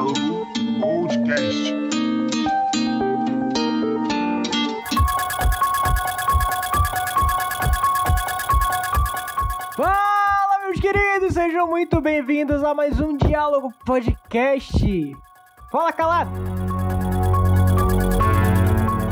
Diálogo Podcast. Fala, meus queridos, sejam muito bem-vindos a mais um Diálogo Podcast. Fala, calado!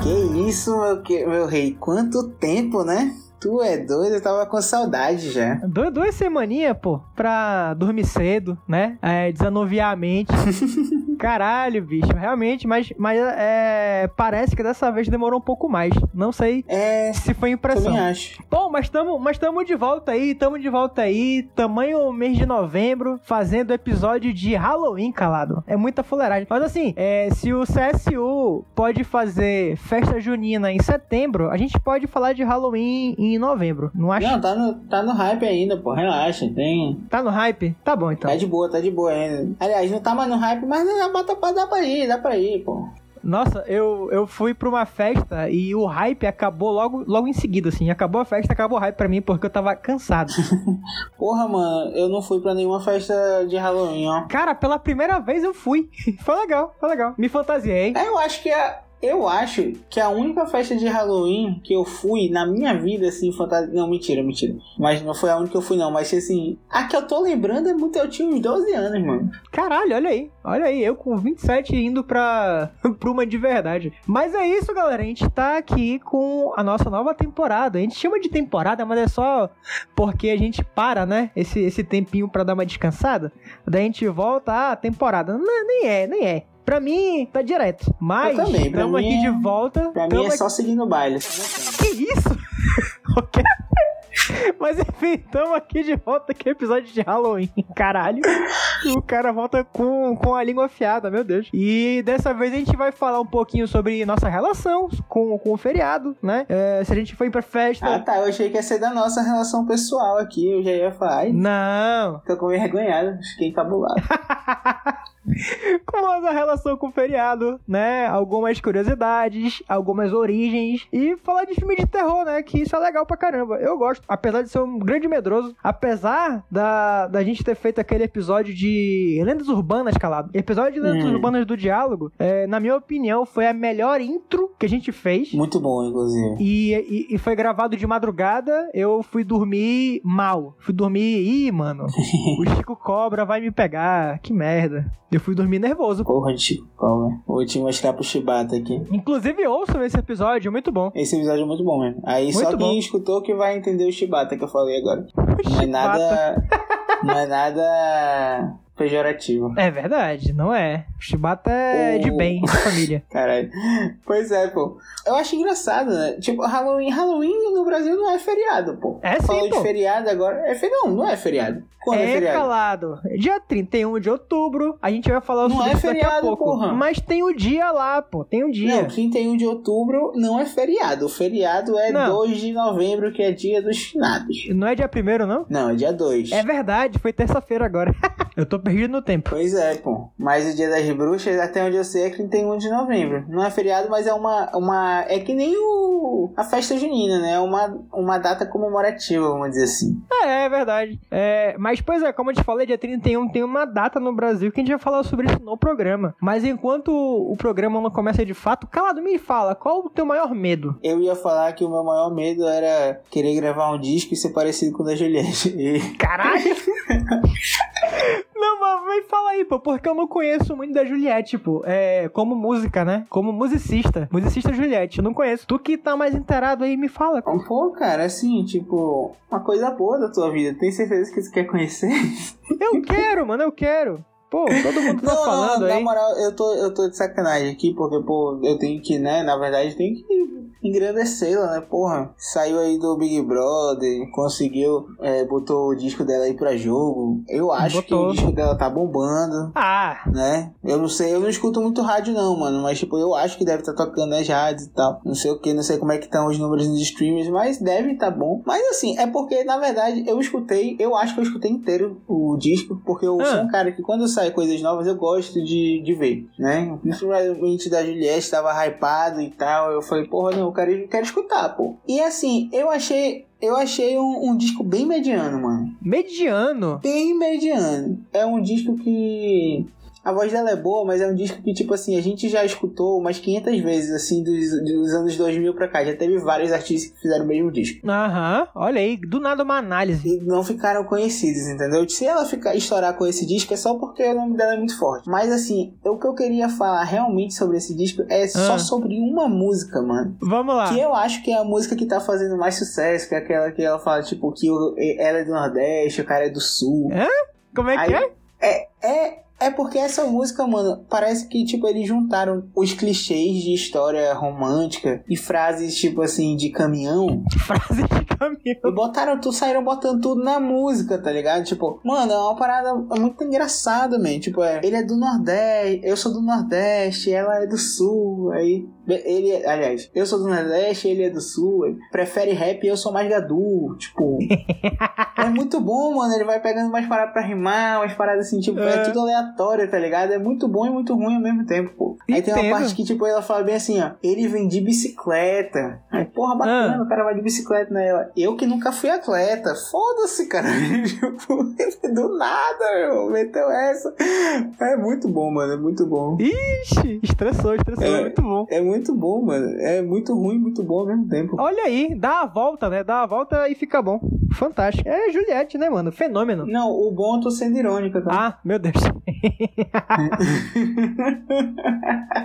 Que isso, meu, que- meu rei? Quanto tempo, né? Tu é doido, eu tava com saudade já. Du- duas semaninhas, pô, pra dormir cedo, né? É, desanuviar a mente. Caralho, bicho, realmente, mas, mas é, parece que dessa vez demorou um pouco mais. Não sei É, se foi impressão. também acho. Bom, mas estamos mas tamo de volta aí, tamo de volta aí, tamanho mês de novembro, fazendo episódio de Halloween, calado. É muita fuleiragem. Mas assim, é, se o CSU pode fazer festa junina em setembro, a gente pode falar de Halloween em novembro, não acha? Não, tá no, tá no hype ainda, pô. Relaxa, tem. Tá no hype? Tá bom então. Tá de boa, tá de boa ainda. Aliás, não tá mais no hype, mas dá, dá, pra- dá pra ir, dá pra ir, pô. Nossa, eu, eu fui pra uma festa e o hype acabou logo, logo em seguida, assim. Acabou a festa, acabou o hype pra mim porque eu tava cansado. Porra, mano, eu não fui pra nenhuma festa de Halloween, ó. Cara, pela primeira vez eu fui. Foi legal, foi legal. Me fantasiei. É, eu acho que a. Eu acho que a única festa de Halloween que eu fui na minha vida, assim, fantasia. Não, mentira, mentira. Mas não foi a única que eu fui, não. Mas assim, a que eu tô lembrando é muito. Eu tinha uns 12 anos, mano. Caralho, olha aí. Olha aí, eu com 27 indo pra, pra uma de verdade. Mas é isso, galera. A gente tá aqui com a nossa nova temporada. A gente chama de temporada, mas é só porque a gente para, né? Esse, esse tempinho pra dar uma descansada. Daí a gente volta, ah, temporada. Não, nem é, nem é. Pra mim, tá direto. Mas Eu também, pra estamos aqui é- de volta. Pra mim é aqui- só seguir no baile. Que isso? ok. Mas enfim, estamos aqui de volta aqui episódio de Halloween. Caralho. O cara volta com, com a língua afiada, meu Deus. E dessa vez a gente vai falar um pouquinho sobre nossa relação com, com o feriado, né? É, se a gente foi pra festa. Ah tá, eu achei que ia ser da nossa relação pessoal aqui. Eu já ia falar. Ai, Não. tô com vergonhado. Fiquei encabulado. com a nossa relação com o feriado, né? Algumas curiosidades, algumas origens e falar de filme de terror, né? Que isso é legal pra caramba. Eu gosto, apesar de ser um grande medroso, apesar da, da gente ter feito aquele episódio de Lendas Urbanas, calado. Episódio de Lendas Hum. Urbanas do Diálogo, é, na minha opinião, foi a melhor intro que a gente fez. Muito bom, inclusive. E, e- e foi gravado de madrugada, eu fui dormir mal. Fui dormir, ih, mano, o Chico Cobra vai me pegar, que merda. Eu fui dormir nervoso. Porra Chico Cobra. Vou te mostrar pro Chibata aqui. Inclusive, ouçam esse episódio, muito bom. Esse episódio é muito bom mesmo. Aí só Muito quem bom. escutou que vai entender o Chibata que eu falei agora. Não é nada. não é nada pejorativo. É verdade, não é. O Chibata é de O- bem, de família. Caralho. Pois é, pô. Eu acho engraçado, né? Tipo, Halloween, Halloween no Brasil não é feriado, pô. É sim, Falou pô. de feriado agora. É feriado? Não, não é feriado. Quando é, É feriado? calado. Dia 31 de outubro, a gente vai falar Não sobre é isso daqui a feriado, pouco. porra. Mas tem o dia lá, pô. Tem o dia. Não, 31 de outubro não é feriado. O feriado é Não. 2 de novembro, que é dia dos finados. Não é dia primeiro, não? Não, é dia 2. É verdade, foi terça-feira agora. eu tô perdido no tempo. Pois é, pô. Mas o dia das bruxas, até onde eu sei, é 31 de novembro. Não é feriado, mas é uma. uma é que nem o, a festa junina, né? É uma, uma data comemorativa, vamos dizer assim. É, é verdade. É, mas, pois é, como eu te falei, dia 31 tem uma data no Brasil que a gente vai falar sobre isso no programa. Mas enquanto o programa não começa de fato, calado, me fala, qual o teu maior medo? Eu ia falar que o meu maior medo era querer gravar um disco e ser parecido com o da Juliette. E Caralho! Não, mas me fala aí, pô, porque eu não conheço muito da Juliette, pô. É, como música, né? Como musicista. Musicista Juliette, eu não conheço. Tu que tá mais inteirado aí, me fala. Pô, cara, assim, tipo, uma coisa boa da tua vida. Tem certeza que você quer conhecer? Eu quero, mano, eu quero. Pô, todo mundo tá Não, falando não, aí. na moral, eu tô, eu tô de sacanagem aqui, porque, pô, eu tenho que, né, na verdade, tenho que engrandecê-la, né, porra. Saiu aí do Big Brother, conseguiu, é, botou o disco dela aí pra jogo. Eu acho que Botou. o disco dela tá bombando, Ah, né? Eu não sei, eu não escuto muito rádio não, mano, mas, tipo, eu acho que deve estar tocando nas rádios e tal. Não sei o que, não sei como é que estão os números nos streamers, mas deve tá bom. Mas, assim, é porque, na verdade, eu escutei, eu acho que eu escutei inteiro o disco, porque eu Ah. sou um cara que quando sai coisas novas eu gosto de, de ver, né? Principalmente da Juliette, tava hypado e tal. Eu falei, porra, não, eu quero, eu quero escutar, pô. E assim, eu achei. Eu achei um, um disco bem mediano, mano. mediano. Bem mediano. É um disco que. A voz dela é boa, mas é um disco que, tipo assim, a gente já escutou umas 500 vezes, assim, dos, dos anos 2000 pra cá. Já teve vários artistas que fizeram o mesmo disco. Aham, olha aí, do nada uma análise. E não ficaram conhecidos, entendeu? Se ela ficar, estourar com esse disco é só porque o nome dela é muito forte. Mas assim, o que eu queria falar realmente sobre esse disco é só Ah. sobre uma música, mano. Vamos lá. Que eu acho que é a música que tá fazendo mais sucesso, que é aquela que ela fala, tipo, que ela é do Nordeste, o cara é do Sul. Como é que Aí- é? É, é, é porque essa música, mano, parece que, tipo, eles juntaram os clichês de história romântica e frases, tipo assim, de caminhão Frase de caminhão. e botaram tudo, saíram botando tudo na música, tá ligado? Tipo, mano, é uma parada muito engraçada, man. Tipo, é, ele é do Nordeste, eu sou do Nordeste, ela é do Sul, aí. Ele, aliás, eu sou do Nordeste, ele é do Sul, ele prefere rap e eu sou mais gadu. Tipo, é muito bom, mano. Ele vai pegando mais paradas pra rimar, umas paradas assim, tipo, é, É. tudo aleatório, tá ligado? É muito bom e muito ruim ao mesmo tempo, pô. Aí tem uma parte que, tipo, ela fala bem assim, ó. Ele vem de bicicleta. Aí, porra, bacana, Ah. o cara vai de bicicleta, né? Ela, Eu que nunca fui atleta. Foda-se, cara. tipo, do nada, meu. Meteu essa. É muito bom, mano. É muito bom. Ixi, estressou, estressou. É. Muito bom. É muito bom, mano. É muito ruim e muito bom ao mesmo tempo. Olha aí, dá a volta, né? Dá a volta e fica bom. Fantástico. É Juliette, né, mano? Fenômeno. Não, o bom eu tô sendo irônica, tá? Ah, meu Deus.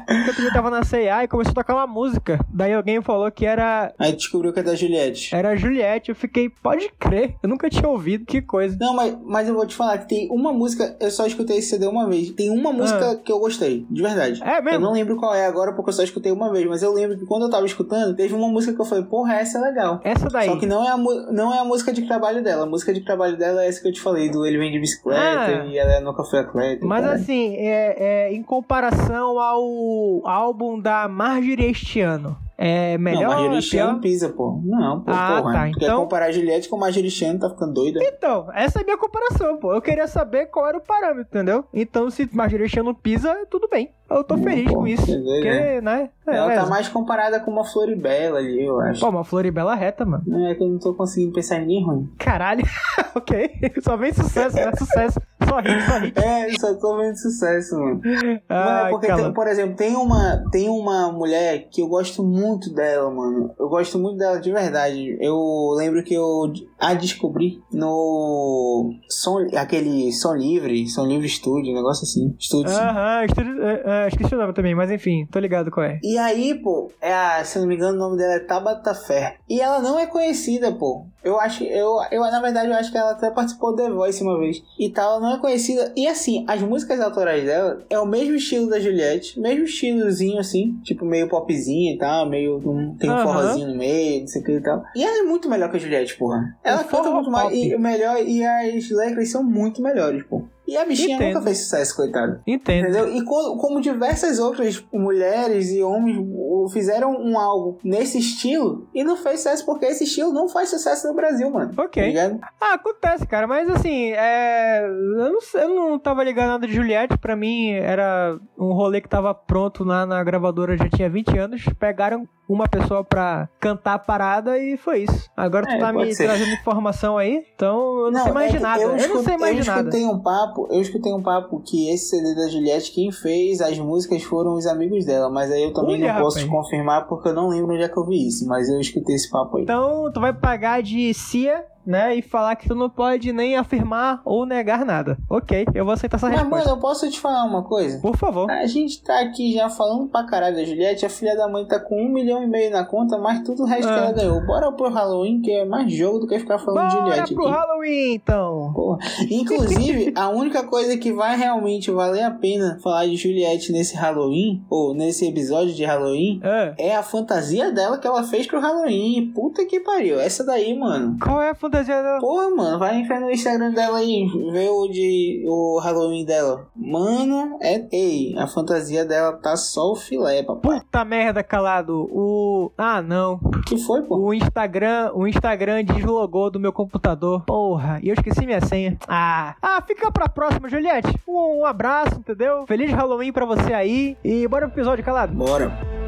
Outro dia eu tava na C&A e começou a tocar uma música. Daí alguém falou que era Aí descobriu que é da Juliette. era Juliette. Eu fiquei, pode crer. Eu nunca tinha ouvido. Que coisa. Não, mas, mas eu vou te falar que tem uma música, eu só escutei esse CD uma vez. Tem uma música que eu gostei, de verdade. É Eu mesmo? não lembro qual é agora, porque eu só escutei uma vez, mas eu lembro que quando eu tava escutando, teve uma música que eu falei, porra, essa é legal. Essa daí. Só que não é, a, não é a música de trabalho dela. A música de trabalho dela é essa que eu te falei, do Ele Vem de Bicicleta Ah. e ela nunca foi atleta. Mas tal. assim, é, é, em comparação ao álbum da Marjorie este ano, é Não, melhor Marjorie ou Chan não pisa, pô. Não, pô, Ah, porra. tá, Tu quer então- comparar a Juliette com Marjorie Chan, tá ficando doida. Então, essa é a minha comparação, pô. Eu queria saber qual era o parâmetro, entendeu? Então, se Marjorie este ano pisa, tudo bem. Eu tô Hum, feliz pô, com isso. Porque, né? É, ela tá beleza. mais comparada com uma Floribela ali, eu acho. Pô, uma Floribela reta, mano. Não é que eu não tô conseguindo pensar em ninguém ruim. Caralho. ok. Só vem sucesso, né? Sucesso. Só hit, só hit. É, só tô vendo sucesso, mano. Mano, é porque, tem- por exemplo, tem uma, tem uma mulher que eu gosto muito dela, mano. Eu gosto muito dela de verdade. Eu lembro que eu a descobri no som, aquele Som Livre, Som Livre Studio, um negócio assim. Estúdio. Aham, estúdio- é, é, esqueci o nome também, mas enfim, tô ligado qual é. E aí, pô, é a, se não me engano, o nome dela é Tabata Fé. E ela não é conhecida, pô. Eu acho, eu, eu, na verdade, eu acho que ela até participou do The Voice uma vez. E tal, ela não é conhecida. E assim, as músicas autorais dela é o mesmo estilo da Juliette, mesmo estilozinho assim, tipo meio popzinho e tal, meio. um- tem um forrozinho no meio, não sei o que e tal. E ela é muito melhor que a Juliette, porra. Ela É canta muito mais. E, melhor, e as letras são muito melhores, pô. E a bichinha Entendo. nunca fez sucesso, coitada. Entendo. Entendeu? E co- como diversas outras mulheres e homens fizeram um álbum nesse estilo e não fez sucesso porque esse estilo não faz sucesso no Brasil, mano. Tá Ok. ligado? Ah, acontece, cara, mas assim, é... eu, não, eu não tava ligado nada de Juliette, pra mim era um rolê que tava pronto lá na gravadora, já tinha 20 anos, pegaram uma pessoa pra cantar a parada e foi isso. Agora tu É, tá pode me ser. trazendo informação aí, então eu não, sei mais é de nada, eu, não escutei- sei mais eu de nada. escutei um papo, eu escutei um papo que esse CD da Juliette, quem fez as músicas foram os amigos dela, mas aí eu também Olha, não posso rapaz. te confirmar porque eu não lembro onde é que eu vi isso, mas eu escutei esse papo aí. Então tu vai pagar de Cia, né, e falar que tu não pode nem afirmar ou negar nada. Ok, eu vou aceitar essa mas, resposta. mano, eu posso te falar uma coisa? Por favor. A gente tá aqui já falando pra caralho da Juliette, a filha da mãe tá com um milhão e meio na conta, mas tudo o resto Ah. que ela ganhou. Bora pro Halloween, que é mais jogo do que ficar falando de Bora Juliette pro aqui. Halloween, então. Porra. Inclusive, a única coisa que vai realmente valer a pena falar de Juliette nesse Halloween, ou nesse episódio de Halloween, Ah, é a fantasia dela que ela fez pro Halloween. Puta que pariu. Essa daí, mano. qual é a fantasia dela? Porra, mano, vai entrar no Instagram dela aí, ver o de o Halloween dela. Mano, é. Ei, a fantasia dela tá só o filé, papai. Puta merda, calado. O. Ah, não. que foi, pô? O Instagram, o Instagram deslogou do meu computador. Porra, e eu esqueci minha senha. Ah, ah, fica pra próxima, Juliette. Um, um abraço, entendeu? Feliz Halloween pra você aí. E bora pro episódio, calado. Bora.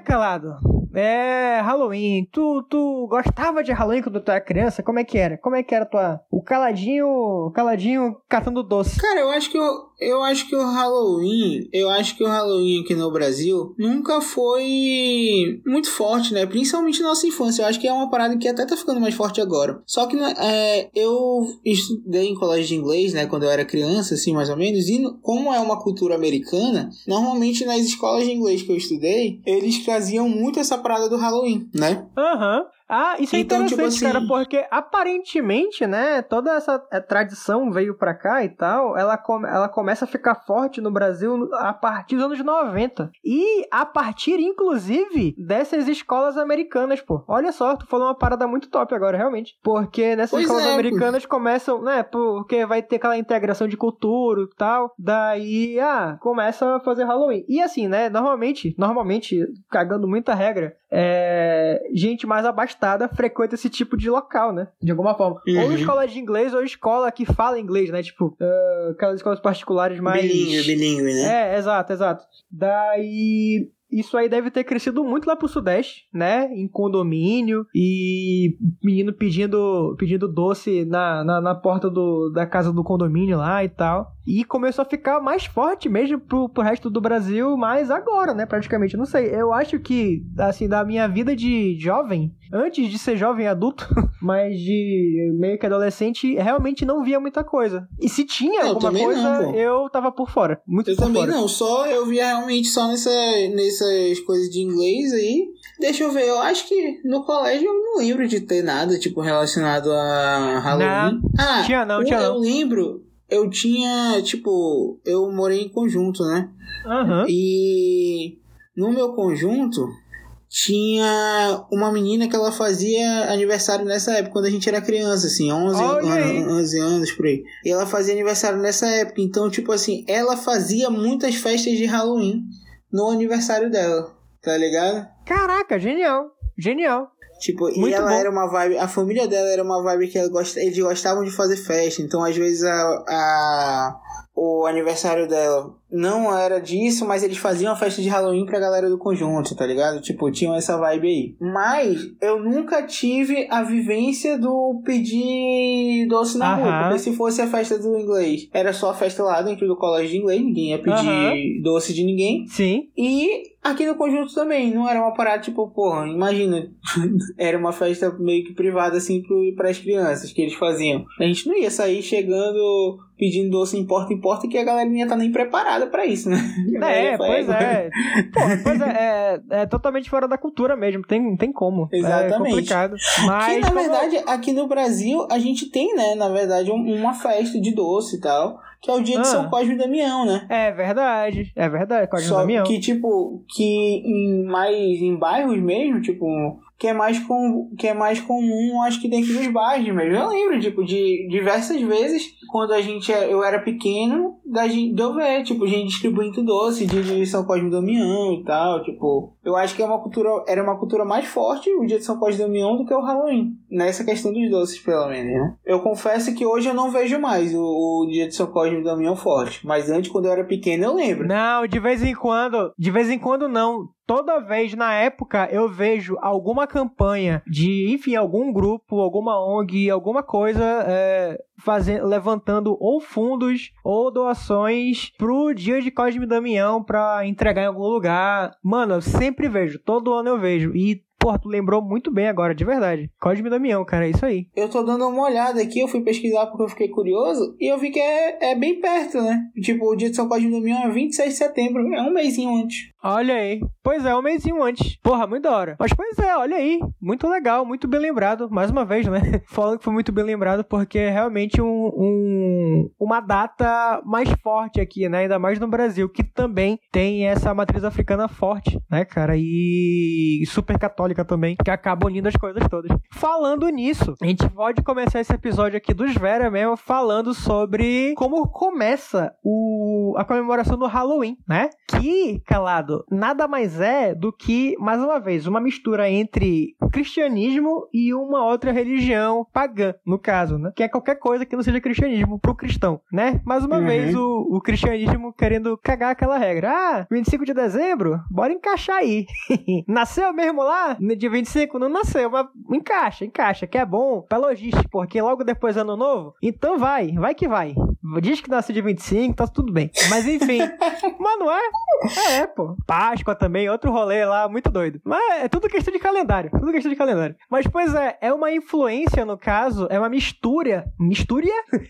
Calado. É, Halloween. Tu, tu gostava de Halloween quando tu era criança? Como é que era? Como é que era tua. O caladinho. O caladinho catando doce. Cara, eu acho que eu, eu acho que o Halloween. Eu acho que o Halloween aqui no Brasil nunca foi muito forte, né? Principalmente na nossa infância. Eu acho que é uma parada que até tá ficando mais forte agora. Só que né, é, eu estudei em colégio de inglês, né? Quando eu era criança, assim, mais ou menos. E como é uma cultura americana, normalmente nas escolas de inglês que eu estudei, eles traziam muito essa parada do Halloween, né? Aham. Uhum. Ah, isso é então, tipo interessante, tipo assim... cara, porque aparentemente, né, toda essa é, tradição veio pra cá e tal, ela, come, ela começa a ficar forte no Brasil a partir dos anos 90. E a partir, inclusive, dessas escolas americanas, pô. Olha só, tu falou uma parada muito top agora, realmente. Porque nessas pois escolas é, americanas pô. começam, né, porque vai ter aquela integração de cultura e tal, daí, ah, começa a fazer Halloween. E assim, né, normalmente, normalmente, cagando muita regra, é, gente mais abastada frequenta esse tipo de local, né? De alguma forma. Uhum. Ou escola de inglês, ou escola que fala inglês, né? Tipo, uh, aquelas escolas particulares mais. Bilingue, bilingue, né? É, exato, exato. Daí isso aí deve ter crescido muito lá pro Sudeste, né? Em condomínio e menino pedindo, pedindo doce na, na, na, porta do, da casa do condomínio lá e tal. E começou a ficar mais forte mesmo pro, pro resto do Brasil, mas agora, né? Praticamente. Não sei. Eu acho que, assim, da minha vida de jovem, antes de ser jovem adulto, mas de meio que adolescente, realmente não via muita coisa. E se tinha alguma coisa, não, eu tava por fora. Muito eu por também fora. não, só eu via realmente só nessa, nessas coisas de inglês aí. Deixa eu ver, eu acho que no colégio eu não lembro de ter nada, tipo, relacionado a Halloween. Não, ah, tinha não, tinha eu não. lembro, eu tinha, tipo, eu morei em conjunto, né? Uhum. E no meu conjunto, tinha uma menina que ela fazia aniversário nessa época, quando a gente era criança, assim, 11, an 11 anos por aí. E ela fazia aniversário nessa época, então, tipo assim, ela fazia muitas festas de Halloween no aniversário dela, tá ligado? Caraca, genial, genial. Tipo, Muito e ela bom. era uma vibe, a família dela era uma vibe que ela gost, eles gostavam de fazer festa, então às vezes a, a o aniversário dela não era disso, mas eles faziam a festa de Halloween pra galera do conjunto, tá ligado? Tipo, tinham essa vibe aí. Mas eu nunca tive a vivência do pedir doce na rua. Porque se fosse a festa do inglês, era só a festa lá dentro do colégio de inglês, ninguém ia pedir doce de ninguém. Sim. E aqui no conjunto também, não era uma parada tipo, porra, imagina, era uma festa meio que privada assim para as crianças que eles faziam. A gente não ia sair chegando pedindo doce em porta em porta que a galera não ia estar tá nem preparada para isso, né? É, pois é. Pô, pois é, é, é, totalmente fora da cultura mesmo, tem, tem como. É Exatamente. É complicado. Mas que, na como... verdade, aqui no Brasil, a gente tem, né, na verdade, uma festa de doce e tal que é o dia de ah. São Cosme e Damião, né? É verdade, é verdade, Cosme Só Damião. que, tipo, que em mais em bairros mesmo, tipo, que é mais com, que é mais comum, acho que dentro dos bairros mesmo. Eu lembro, tipo, de diversas vezes, quando a gente, eu era pequeno, da gente, de eu ver, tipo, gente distribuindo doce de São Cosme e Damião e tal, tipo, eu acho que é uma cultura, era uma cultura mais forte o dia de São Cosme e Damião do que o Halloween, nessa questão dos doces, pelo menos, né? Eu confesso que hoje eu não vejo mais o, o dia de São Cosme e Damião forte, mas antes, quando eu era pequeno, eu lembro. Não, de vez em quando, de vez em quando não toda vez na época eu vejo alguma campanha de, enfim, algum grupo, alguma ONG, alguma coisa é, fazendo, levantando ou fundos ou doações pro dia de Cosme Damião para entregar em algum lugar. Mano, eu sempre vejo, todo ano eu vejo. E Porra, tu lembrou muito bem agora, de verdade. Cosme Damião, cara, é isso aí. Eu tô dando uma olhada aqui, eu fui pesquisar porque eu fiquei curioso e eu vi que é, é bem perto, né? Tipo, o dia de São Cosme Damião é 26 de setembro, é um mêsinho antes. Olha aí. Pois é, um mêsinho antes. Porra, muito da hora. Mas pois é, olha aí. Muito legal, muito bem lembrado. Mais uma vez, né? Falando que foi muito bem lembrado porque é realmente um, um, uma data mais forte aqui, né? Ainda mais no Brasil, que também tem essa matriz africana forte, né, cara? E super católica também, que acaba unindo as coisas todas. Falando nisso, a gente pode começar esse episódio aqui dos Vera mesmo falando sobre como começa o, a comemoração do Halloween, né? Que, calado, nada mais é do que, mais uma vez, uma mistura entre cristianismo e uma outra religião pagã, no caso, né? Que é qualquer coisa que não seja cristianismo pro cristão, né? Mais uma Uhum. vez, o, o cristianismo querendo cagar aquela regra. Ah, 25 de dezembro, bora encaixar aí. nasceu mesmo lá? No dia 25? Não nasceu, mas encaixa, encaixa, que é bom pra logística, porque logo depois é ano novo. Então vai, vai que vai. Diz que nasceu dia 25, tá tudo bem. Mas enfim. mas não é? É, pô. Páscoa também, outro rolê lá, muito doido. Mas é tudo questão de calendário. Tudo questão de calendário. Mas, pois é, é uma influência, no caso, é uma mistura. Mistura?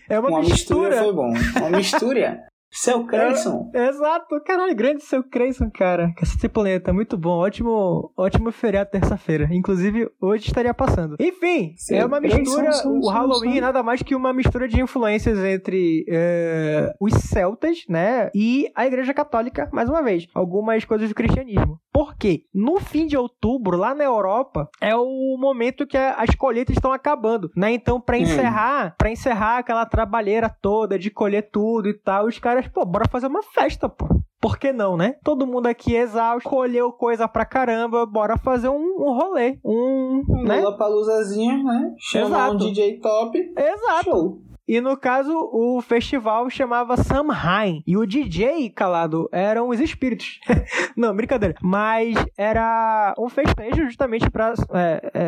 É uma, Uma mistura mistura. foi bom. Uma mistura. Seu Creyson. Exato, caralho, grande seu Creyson, cara. Cacete Planeta, muito bom. Ótimo, ótimo feriado terça-feira. Inclusive, hoje estaria passando. Enfim, Seu é uma Creyson, mistura. sim, o Halloween sim. é nada mais que uma mistura de influências entre é, os celtas, né? E a Igreja Católica, mais uma vez. Algumas coisas do cristianismo. Por quê? No fim de outubro, lá na Europa, é o momento que as colheitas estão acabando, né? Então, pra Hum. encerrar, para encerrar aquela trabalheira toda de colher tudo e tal, os caras, pô, bora fazer uma festa, pô. Por que não, né? Todo mundo aqui exausto, colheu coisa pra caramba, bora fazer um, um rolê, um, Um né? Palusazinha, né? Chamar um Exato. DJ top. Exato. Show. E no caso, o festival chamava Samhain. E o DJ, calado, eram os espíritos. Não, brincadeira. Mas era um festejo justamente para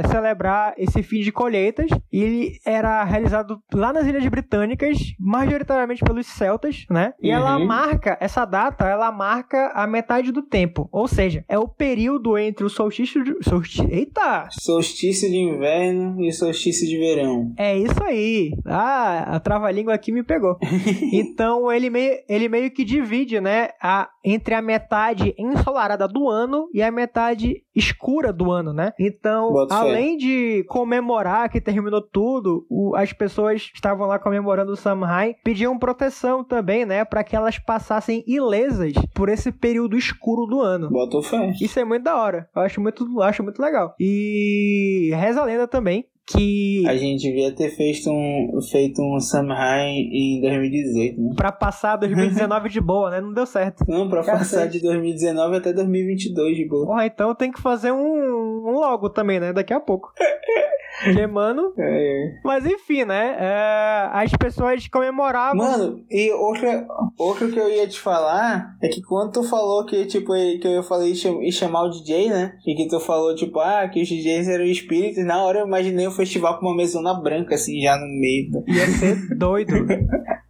celebrar esse fim de colheitas. E ele era realizado lá nas Ilhas Britânicas, majoritariamente pelos celtas, né? E ela Uhum. marca, essa data, ela marca a metade do tempo. Ou seja, é o período entre o solstício de... Solstício... Eita! Solstício de inverno e solstício de verão. É isso aí. Ah, a trava-língua aqui me pegou. então ele meio, ele meio que divide, né, a, entre a metade ensolarada do ano e a metade escura do ano, né? Então, fé. além de comemorar que terminou tudo, o- as pessoas estavam lá comemorando o Samhain pediam proteção também, né, para que elas passassem ilesas por esse período escuro do ano. Bota fé. Isso é muito da hora. Eu acho muito, eu acho muito legal. E reza a lenda também que A gente devia ter feito um, feito um Samhain em 2018, né? Pra passar 2019 de boa, né? Não deu certo. Não, pra Cacete. passar de 2019 até 2022 de boa. Porra, então tem que fazer um, um logo também, né? Daqui a pouco. Porque, mano. É. Mas enfim, né? é, as pessoas comemoravam. Mano, e outra, outra que eu ia te falar é que quando tu falou que, tipo, que eu falei e chamar o DJ, né? E que tu falou, tipo, ah, que os DJs eram espíritos, na hora eu imaginei o festival com uma mesona branca, assim, já no meio. da- Ia ser doido.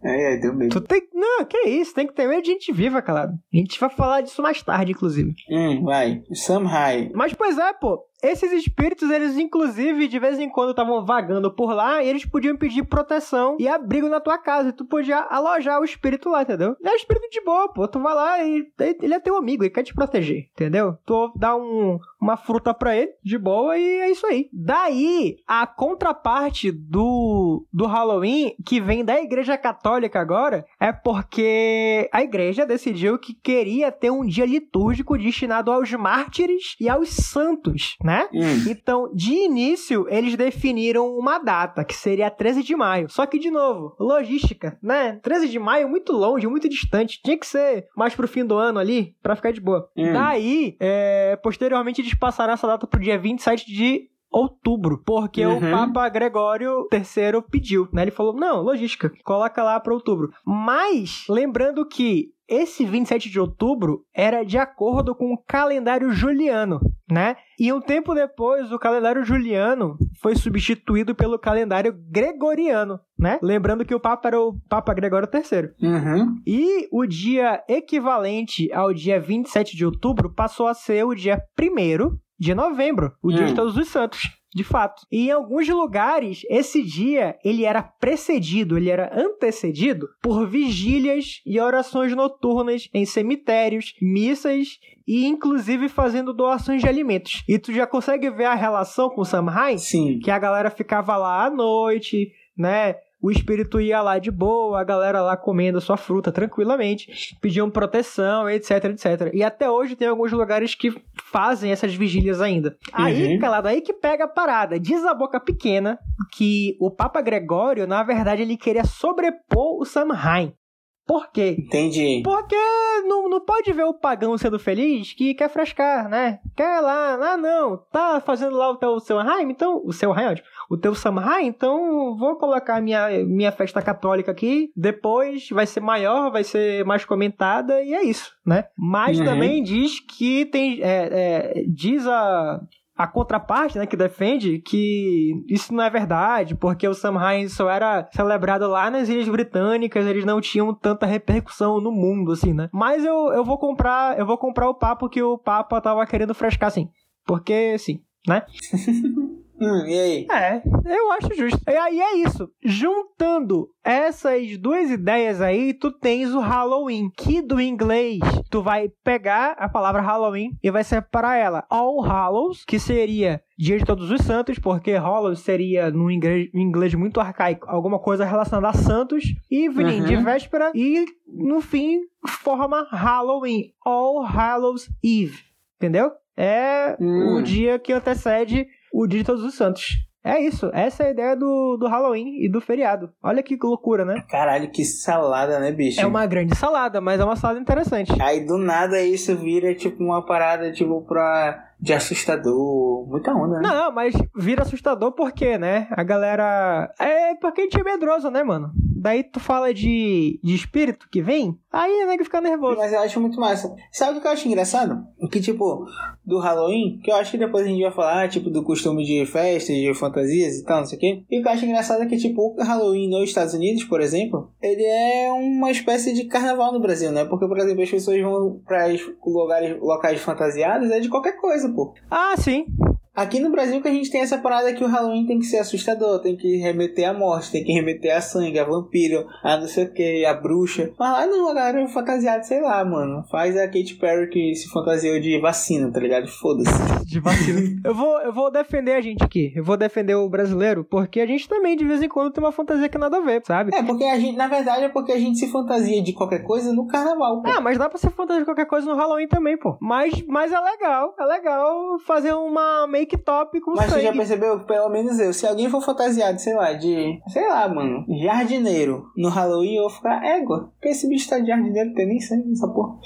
É, é, deu medo. tu tem. Não, que isso, tem que ter medo de gente viva, cara. A gente vai falar disso mais tarde, inclusive. Hum, vai. Samhain. Mas, pois é, pô. Esses espíritos, eles inclusive, de vez em quando estavam vagando por lá e eles podiam pedir proteção e abrigo na tua casa. E tu podia alojar o espírito lá, entendeu? É um espírito de boa, pô. Tu vai lá e ele é teu amigo, ele quer te proteger, entendeu? Tu dá um, uma fruta pra ele, de boa, e é isso aí. Daí, a contraparte do, do Halloween, que vem da Igreja Católica agora, é porque a igreja decidiu que queria ter um dia litúrgico destinado aos mártires e aos santos, né? Hum. Então, de início, eles definiram uma data, que seria 13 de maio. Só que, de novo, logística, né? 13 de maio, muito longe, muito distante. Tinha que ser mais pro fim do ano ali, pra ficar de boa. Hum. Daí, é, posteriormente, eles passaram essa data pro dia 27 de outubro, porque o Uhum. Papa Gregório III pediu, né? Ele falou, não, logística, coloca lá para outubro. Mas, lembrando que esse 27 de outubro era de acordo com o calendário juliano, né? E um tempo depois, o calendário juliano foi substituído pelo calendário gregoriano, né? Lembrando que o Papa era o Papa Gregório III. Uhum. E o dia equivalente ao dia 27 de outubro passou a ser o dia 1 de novembro, o dia Hum. de Todos os Santos. De fato. E em alguns lugares, esse dia ele era precedido, ele era antecedido por vigílias e orações noturnas em cemitérios, missas e inclusive fazendo doações de alimentos. E tu já consegue ver a relação com o Samhain? Sim. que a galera ficava lá à noite, né? O espírito ia lá de boa, a galera lá comendo sua fruta tranquilamente, pediam proteção, etc, etc. E até hoje tem alguns lugares que fazem essas vigílias ainda. Aí, Uhum. calado, aí que pega a parada. Diz a boca pequena que o Papa Gregório, na verdade, ele queria sobrepor o Samhain. Por quê? Entendi. Porque não, não pode ver o pagão sendo feliz que quer frescar, né? Quer lá, ah não, tá fazendo lá o teu Samhain, então, o seu Raio, o teu Samhain, então vou colocar minha, minha festa católica aqui, depois vai ser maior, vai ser mais comentada e é isso, né? Mas Uhum. também diz que tem, é, é, diz a, a contraparte, né, que defende que isso não é verdade, porque o Samhain só era celebrado lá nas Ilhas Britânicas, eles não tinham tanta repercussão no mundo, assim, né? Mas eu, eu vou comprar, eu vou comprar o papo que o Papa tava querendo frescar, assim. Porque, sim, né? Hum, e aí? É, eu acho justo. E aí é isso. Juntando essas duas ideias aí, tu tens o Halloween, que do inglês tu vai pegar a palavra Halloween e vai separar ela. All Hallows, que seria Dia de Todos os Santos, porque Hallows seria no inglês, inglês muito arcaico, alguma coisa relacionada a santos. Evening, Uhum. de véspera. E no fim, forma Halloween. All Hallows Eve. Entendeu? É Hum. o dia que antecede o Dia de Todos os Santos. É isso, essa é a ideia do, do Halloween e do feriado. Olha que loucura, né? Caralho, que salada, né, bicho? É uma grande salada, mas é uma salada interessante. Aí do nada isso vira tipo uma parada tipo pra. de assustador. Muita onda, né? Não, mas vira assustador porque, né? A galera. É porque a gente é medroso, né, mano? Daí tu fala de, de espírito que vem, aí o nego fica nervoso. Mas eu acho muito massa. Sabe o que eu acho engraçado? Que, tipo, do Halloween, que eu acho que depois a gente vai falar, tipo, do costume de festas, de fantasias e tal, não sei o quê. E o que eu acho engraçado é que, tipo, o Halloween nos Estados Unidos, por exemplo, ele é uma espécie de carnaval no Brasil, né? Porque, por exemplo, as pessoas vão para lugares, locais fantasiados, é de qualquer coisa, pô. Ah, sim. Aqui no Brasil que a gente tem essa parada que o Halloween tem que ser assustador, tem que remeter à morte, tem que remeter a sangue, a vampiro, a não sei o que, a bruxa. Mas lá não, a galera é fantasiada, sei lá, mano. Faz a Katy Perry que se fantasiou de vacina, tá ligado? Foda-se. De vacilo. eu, vou, eu vou defender a gente aqui. Eu vou defender o brasileiro, porque a gente também, de vez em quando, tem uma fantasia que nada a ver, sabe? É, porque a gente, na verdade, é porque a gente se fantasia de qualquer coisa no carnaval, pô. Ah, mas dá pra ser fantasia de qualquer coisa no Halloween também, pô. Mas, mas é legal, é legal fazer uma make top com Mas você já sangue. percebeu que, pelo menos eu, se alguém for fantasiado, sei lá, de. Sei lá, mano, jardineiro no Halloween, eu vou ficar égua. Porque esse bicho tá de jardineiro, não tem nem sangue nessa porra.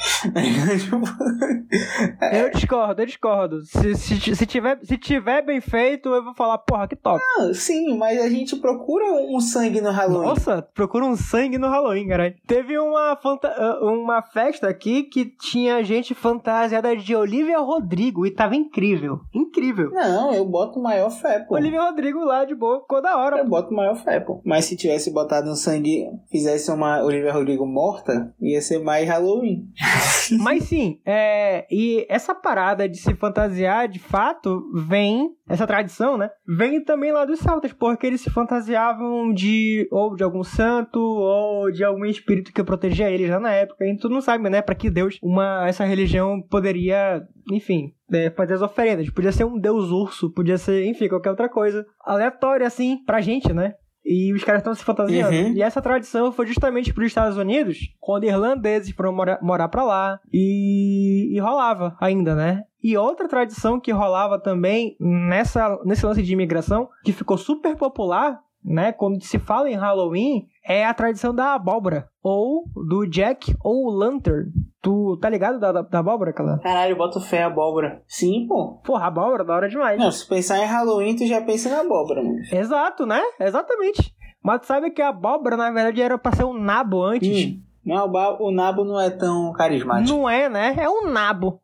Tipo, Eu discordo, eu discordo. Se, se, se, tiver, se tiver bem feito, eu vou falar, porra, que top. Não, sim, mas a gente procura um sangue no Halloween. Nossa, procura um sangue no Halloween, caralho. Teve uma, fanta ah, uma festa aqui que tinha gente fantasiada de Olivia Rodrigo e tava incrível. Incrível. Não, eu boto maior fé, pô. Olivia Rodrigo lá de boa, ficou da hora. Eu boto maior fé, pô. Mas se tivesse botado um sangue, fizesse uma Olivia Rodrigo morta, ia ser mais Halloween. Mas sim, é, e essa parada de se fantasiar, de fato, vem, essa tradição, né? Vem também lá dos celtas, porque eles se fantasiavam de, ou de algum santo, ou de algum espírito que protegia eles lá na época. E tu não sabe, né, pra que Deus uma, essa religião poderia, enfim, é, fazer as oferendas. Podia ser um deus urso, podia ser, enfim, qualquer outra coisa. Aleatória, assim, pra gente, né? E os caras estão se fantasiando. Uhum. E essa tradição foi justamente para os Estados Unidos, quando irlandeses foram morar, morar para lá. E, e rolava ainda, né? E outra tradição que rolava também nessa, nesse lance de imigração, que ficou super popular, né? Quando se fala em Halloween, é a tradição da abóbora. Ou do Jack ou Lantern. Tu tá ligado da, da, da abóbora, cara? Caralho, boto fé abóbora. Sim, pô. Porra, abóbora, da hora demais. Não, se pensar em Halloween, tu já pensa na abóbora, mano. Exato, né? Exatamente. Mas tu sabe que a abóbora, na verdade, era pra ser um nabo antes. Hum. Não, o nabo não é tão carismático. Não é, né? É um nabo.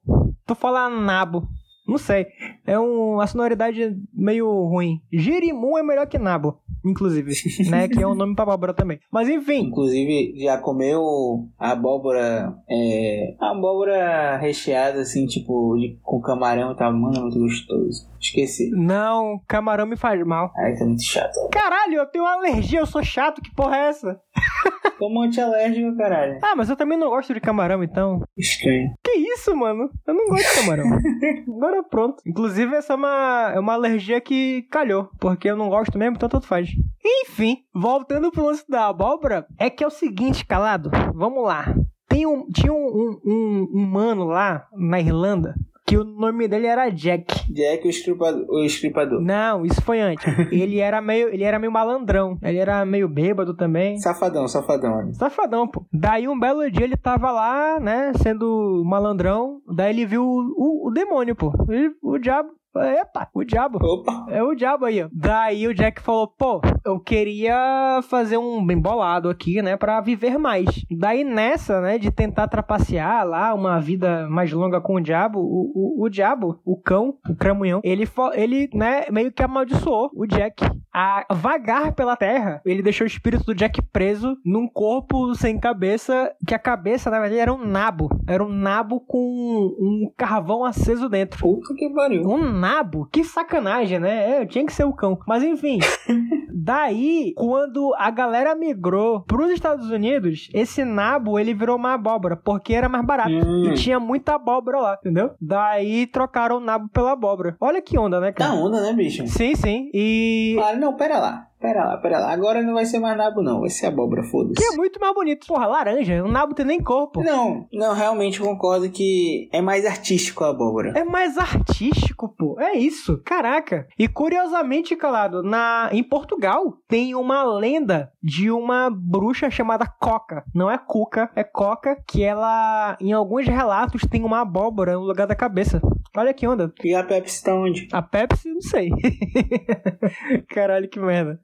Tu fala nabo. Não sei. É um, uma sonoridade meio ruim. Girimum é melhor que nabo, inclusive. né? Que é um nome pra abóbora também. Mas enfim. Inclusive, já comeu abóbora. É, a abóbora recheada, assim, tipo, de, com camarão e tal. Mano, é muito gostoso. Esqueci. Não, camarão me faz mal. Ai, tá muito chato. Caralho, eu tenho uma alergia, eu sou chato, que porra é essa? Como antialérgico, caralho. Ah, mas eu também não gosto de camarão, então. Estranho. Que isso, mano? Eu não gosto de camarão. Agora pronto. Inclusive, essa é uma, é uma alergia que calhou, porque eu não gosto mesmo, então tanto faz. Enfim, voltando pro lance da abóbora, é que é o seguinte, calado. Vamos lá. Tem um, tinha um, um, um, mano lá na Irlanda que o nome dele era Jack. Jack, o estripador. O estripador. Não, isso foi antes. ele era meio, ele era meio malandrão. Ele era meio bêbado também. Safadão, safadão. né? Safadão, pô. Daí um belo dia ele tava lá, né, sendo malandrão. Daí ele viu o, o- o demônio, pô. E o diabo. Epa, o diabo. Opa. É o diabo aí, ó. Daí o Jack falou, pô, eu queria fazer um bem bolado aqui, né, pra viver mais. Daí nessa, né, de tentar trapacear lá uma vida mais longa com o diabo, o, o, o diabo, o cão, o cramunhão, ele, ele, né, meio que amaldiçoou o Jack a vagar pela terra. Ele deixou o espírito do Jack preso num corpo sem cabeça, que a cabeça, na verdade, era um nabo. Era um nabo com um carvão aceso dentro. Puta que pariu. Um nabo? Que sacanagem, né? É, tinha que ser o cão. Mas enfim. Daí, quando a galera migrou pros Estados Unidos, esse nabo ele virou uma abóbora, porque era mais barato. Hum. E tinha muita abóbora lá, entendeu? Daí trocaram o nabo pela abóbora. Olha que onda, né, Da cara? onda, né, bicho? Sim, sim. E. Ah, não, pera lá. Pera lá, pera lá. Agora não vai ser mais nabo, não. Vai ser abóbora, Que é foda-se. muito mais bonito. Porra, laranja. O nabo tem nem corpo. Não, não, realmente eu concordo que é mais artístico a abóbora. É mais artístico, pô. É isso. Caraca. E curiosamente, calado, na em Portugal tem uma lenda de uma bruxa chamada Coca. Não é Cuca, é Coca, que ela em alguns relatos tem uma abóbora no lugar da cabeça. Olha que onda. E a Pepsi tá onde? A Pepsi, não sei. Caralho, que merda.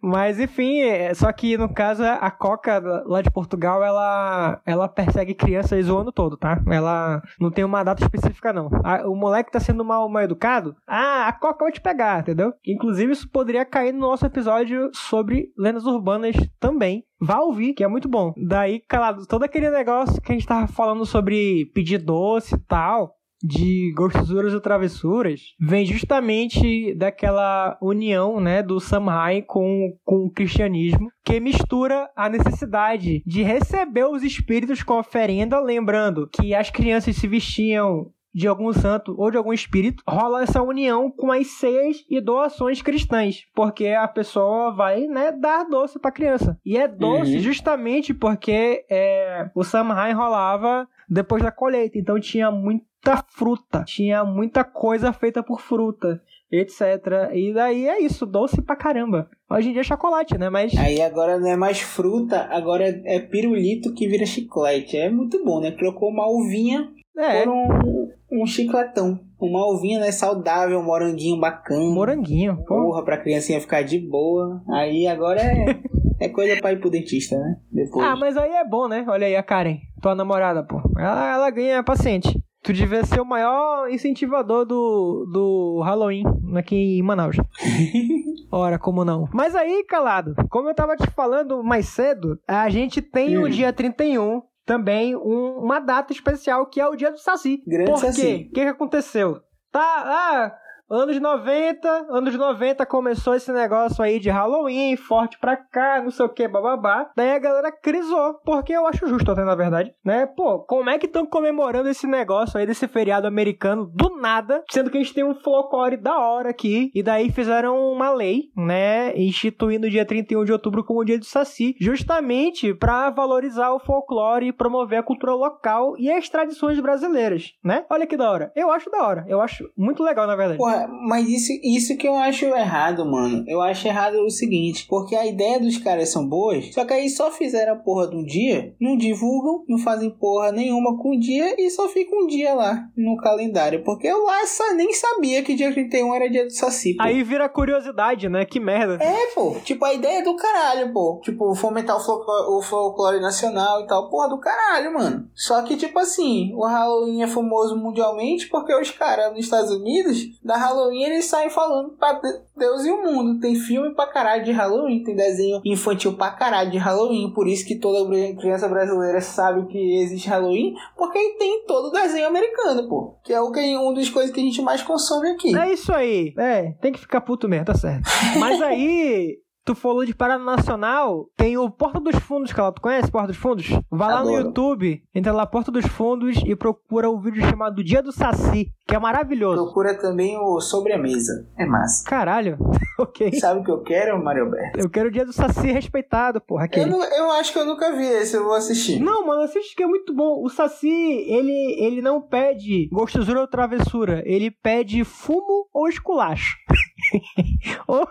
Mas enfim, é- só que no caso a Coca lá de Portugal, ela ela persegue crianças o ano todo, tá? Ela não tem uma data específica não. A- o moleque tá sendo mal, mal educado, ah, a Coca vai te pegar, entendeu? Inclusive isso poderia cair no nosso episódio sobre lendas urbanas também. Vá ouvir, que é muito bom. Daí, calado, todo aquele negócio que a gente tava falando sobre pedir doce e tal, de gostosuras ou travessuras vem justamente daquela união, né, do Samhain com, com o cristianismo, que mistura a necessidade de receber os espíritos com oferenda, lembrando que as crianças se vestiam de algum santo ou de algum espírito, rola essa união com as ceias e doações cristãs, porque a pessoa vai, né, dar doce para criança. E é doce Uhum. justamente porque é, o Samhain rolava depois da colheita, então tinha muita fruta, tinha muita coisa feita por fruta, etc. E daí é isso, doce pra caramba. Hoje em dia é chocolate, né? Mas Aí agora não é mais fruta, agora é pirulito que vira chiclete. É muito bom, né? Trocou uma uvinha é, por um, um chicletão. Uma uvinha, né? Saudável, um moranguinho bacana. moranguinho. Pô. Porra, pra criancinha ficar de boa. Aí agora é, é coisa pra ir pro dentista, né? Depois. Ah, mas aí é bom, né? Olha aí a Karen, tua namorada, pô. Ela, ela ganha paciente. Tu devia ser o maior incentivador do, do Halloween aqui em Manaus. Ora, como não? Mas aí, calado, como eu tava te falando mais cedo, a gente tem o dia 31 também um- uma data especial que é o dia do Saci. Grande Por Saci. quê? O que, que aconteceu? Tá, ah, anos 90, anos 90 começou esse negócio aí de Halloween, forte pra cá, não sei o que, bababá. Daí a galera crisou, porque eu acho justo até na verdade, né? Pô, como é que estão comemorando esse negócio aí desse feriado americano do nada, sendo que a gente tem um folclore da hora aqui, e daí fizeram uma lei, né, instituindo o dia 31 de outubro como o dia do Saci, justamente pra valorizar o folclore e promover a cultura local e as tradições brasileiras, né? Olha que da hora. Eu acho da hora. Eu acho muito legal, na verdade. Porra, mas isso, isso que eu acho errado, mano. Eu acho errado o seguinte, porque a ideia dos caras são boas, só que aí só fizeram a porra do dia, não divulgam, não fazem porra nenhuma com o dia e só fica um dia lá no calendário. Porque eu lá só nem sabia que dia 31 era dia do Saci, pô. Aí vira curiosidade, né? Que merda. É, pô. Tipo, a ideia é do caralho, pô. Tipo, fomentar o folclore, o folclore nacional e tal. Porra, do caralho, mano. Só que, tipo assim, o Halloween é famoso mundialmente porque os caras nos Estados Unidos, da Halloween, eles saem falando pra de- Deus e o mundo. Tem filme pra caralho de Halloween, tem desenho infantil pra caralho de Halloween. Por isso que toda criança brasileira sabe que existe Halloween, porque tem todo o desenho americano, pô. Que é o que uma das coisas que a gente mais consome aqui. É isso aí. É, tem que ficar puto mesmo, tá certo. Mas aí. Tu falou de parada nacional, tem o Porta dos Fundos, que tu conhece Porta dos Fundos? Vai lá no Adoro. YouTube, entra lá Porta dos Fundos e procura o vídeo chamado Dia do Saci, que é maravilhoso. Procura também o Sobre a Mesa. É massa. Caralho, ok. Sabe o que eu quero, Mario Alberto? Eu quero o Dia do Saci respeitado, porra, Eu, não- eu acho que eu nunca vi esse, eu vou assistir. Não, mano, assiste que é muito bom. O Saci, ele, ele não pede gostosura ou travessura. Ele pede fumo ou esculacho. Ou,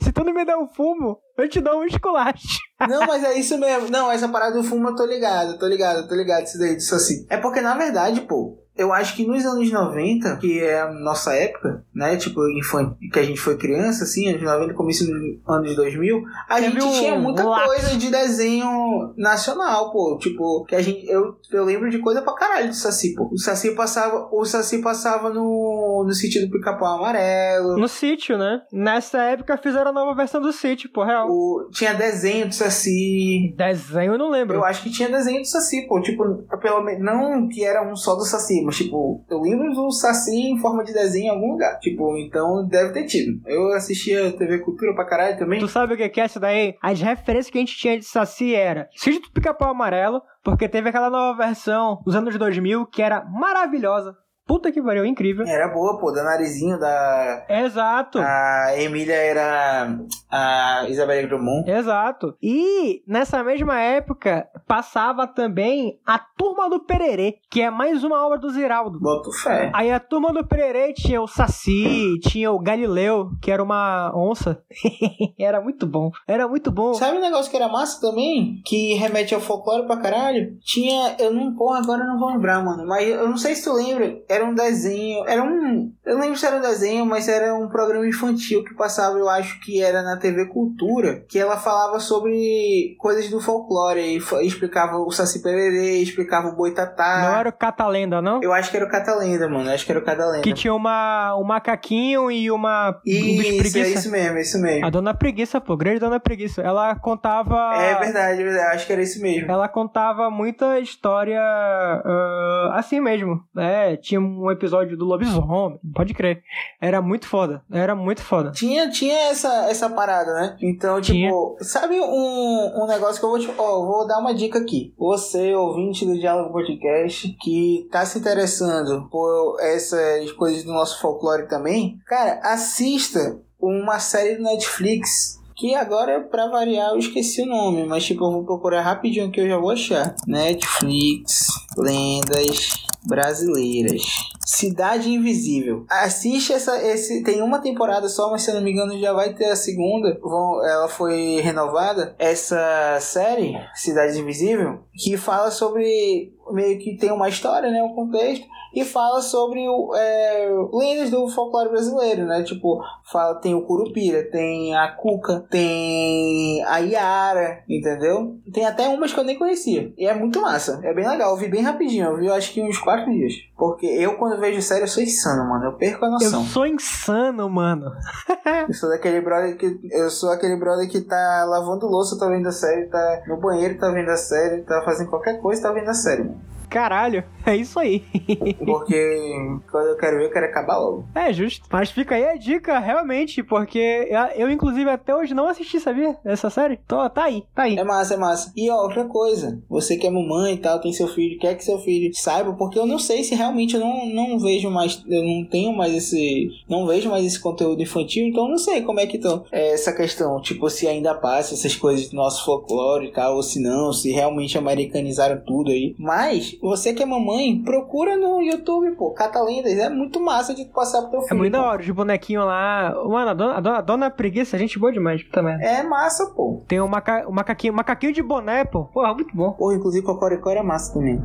se tu não me der um fumo, eu te dou um esculacho. Não, mas é isso mesmo. Não, essa parada do fumo eu tô ligado, tô ligado, tô ligado isso daí, disso assim. É porque, na verdade, pô, eu acho que nos anos 90, que é a nossa época, né, tipo, infan- que a gente foi criança, assim, anos 90, começo dos anos 2000, a Teve gente um tinha muita lapso. coisa de desenho nacional, pô. Tipo, que a gente, eu, eu lembro de coisa pra caralho do Saci, pô. O Saci passava, o Saci passava no, no sentido do pica-pau amarelo. No sítio, né? Nessa época fizeram a nova versão do sítio, pô, real. O, tinha desenho do Saci. Desenho eu não lembro. Eu acho que tinha desenho do Saci, pô. Tipo, pelo menos. Não que era um só do Saci, mas tipo, eu lembro do Saci em forma de desenho em algum lugar. Tipo, então deve ter tido. Eu assistia TV Cultura pra caralho também. Tu sabe o que é isso daí? As referências que a gente tinha de Saci era Sítio do Pica-Pau Amarelo, porque teve aquela nova versão dos anos 2000 que era maravilhosa. Puta que pariu, incrível. Era boa, pô, da narizinho da. Exato. A Emília era a Isabelle Drummond. Exato. E nessa mesma época passava também a Turma do Pererê, que é mais uma obra do Ziraldo. Boto fé. Aí a Turma do Pererê tinha o Saci, tinha o Galileu, que era uma onça. era muito bom. Era muito bom. Sabe um negócio que era massa também? Que remete ao folclore pra caralho? Tinha. Eu não. Porra, agora eu não vou lembrar, mano. Mas eu não sei se tu lembra. Era um desenho. Era um. Eu não lembro se era um desenho, mas era um programa infantil que passava, eu acho que era na TV Cultura. Que ela falava sobre coisas do folclore. E explicava o Saci Pererê, explicava o Boitatá. Não era o Catalenda, não? Eu acho que era o Catalenda, mano. Eu acho que era o Catalenda. Que tinha uma, um macaquinho e uma um Isso, é preguiça. isso mesmo, é isso mesmo. A Dona Preguiça, pô, grande Dona Preguiça. Ela contava. É verdade, é verdade. Acho que era isso mesmo. Ela contava muita história ah, assim mesmo. É, tinha um episódio do lobisomem, pode crer. Era muito foda, era muito foda. Tinha, tinha essa, essa parada, né? Então, tipo, Tinha. sabe um, um negócio que eu vou te. Ó, vou dar uma dica aqui. Você, ouvinte do Diálogo Podcast, que tá se interessando por essas coisas do nosso folclore também, cara, assista uma série do Netflix. Que agora, pra variar, eu esqueci o nome, mas tipo, eu vou procurar rapidinho que eu já vou achar. Netflix, lendas brasileiras. Cidade Invisível. Assiste essa. Esse, tem uma temporada só, mas se eu não me engano já vai ter a segunda. Vão, ela foi renovada. Essa série, Cidade Invisível, que fala sobre. Meio que tem uma história, né? Um contexto. E fala sobre o, é, lendas do folclore brasileiro, né? Tipo, fala, tem o Curupira, tem a Cuca, tem a Iara, entendeu? Tem até umas que eu nem conhecia. E é muito massa. É bem legal. Eu vi bem rapidinho. Eu vi, eu acho que uns quatro dias. Porque eu, quando vejo série, eu sou insano, mano. Eu perco a Eu noção. sou insano, mano. Eu sou daquele brother que. Eu sou aquele brother que tá lavando louça, tá vendo a série, tá no banheiro, tá vendo a série, tá fazendo qualquer coisa, tá vendo a série, mano. Caralho, é isso aí. Porque quando eu quero ver, eu quero acabar logo. É justo. Mas fica aí a dica, realmente, porque eu, inclusive, até hoje não assisti, sabia? Essa série. Tô, tá aí, tá aí. É massa, é massa. E ó, outra coisa, você que é mamãe e tal, tem seu filho, quer que seu filho saiba, porque eu não sei se realmente eu não, não vejo mais, eu não tenho mais esse, não vejo mais esse conteúdo infantil, então eu não sei como é que estão é, essa questão, tipo, se ainda passa essas coisas do nosso folclore e tal, ou se não, se realmente americanizaram tudo aí. Mas, você que é mamãe, procura no YouTube, pô, Catalendas, é muito massa de passar pro teu filho. É muito pô. da hora, de bonequinho lá. Mano, a dona, a dona, a dona Preguiça, gente boa demais também. É massa, pô. Tem um maca, um macaquinho, macaquinho de boné, pô. Porra, muito bom. Porra, inclusive Cocoricó era massa também.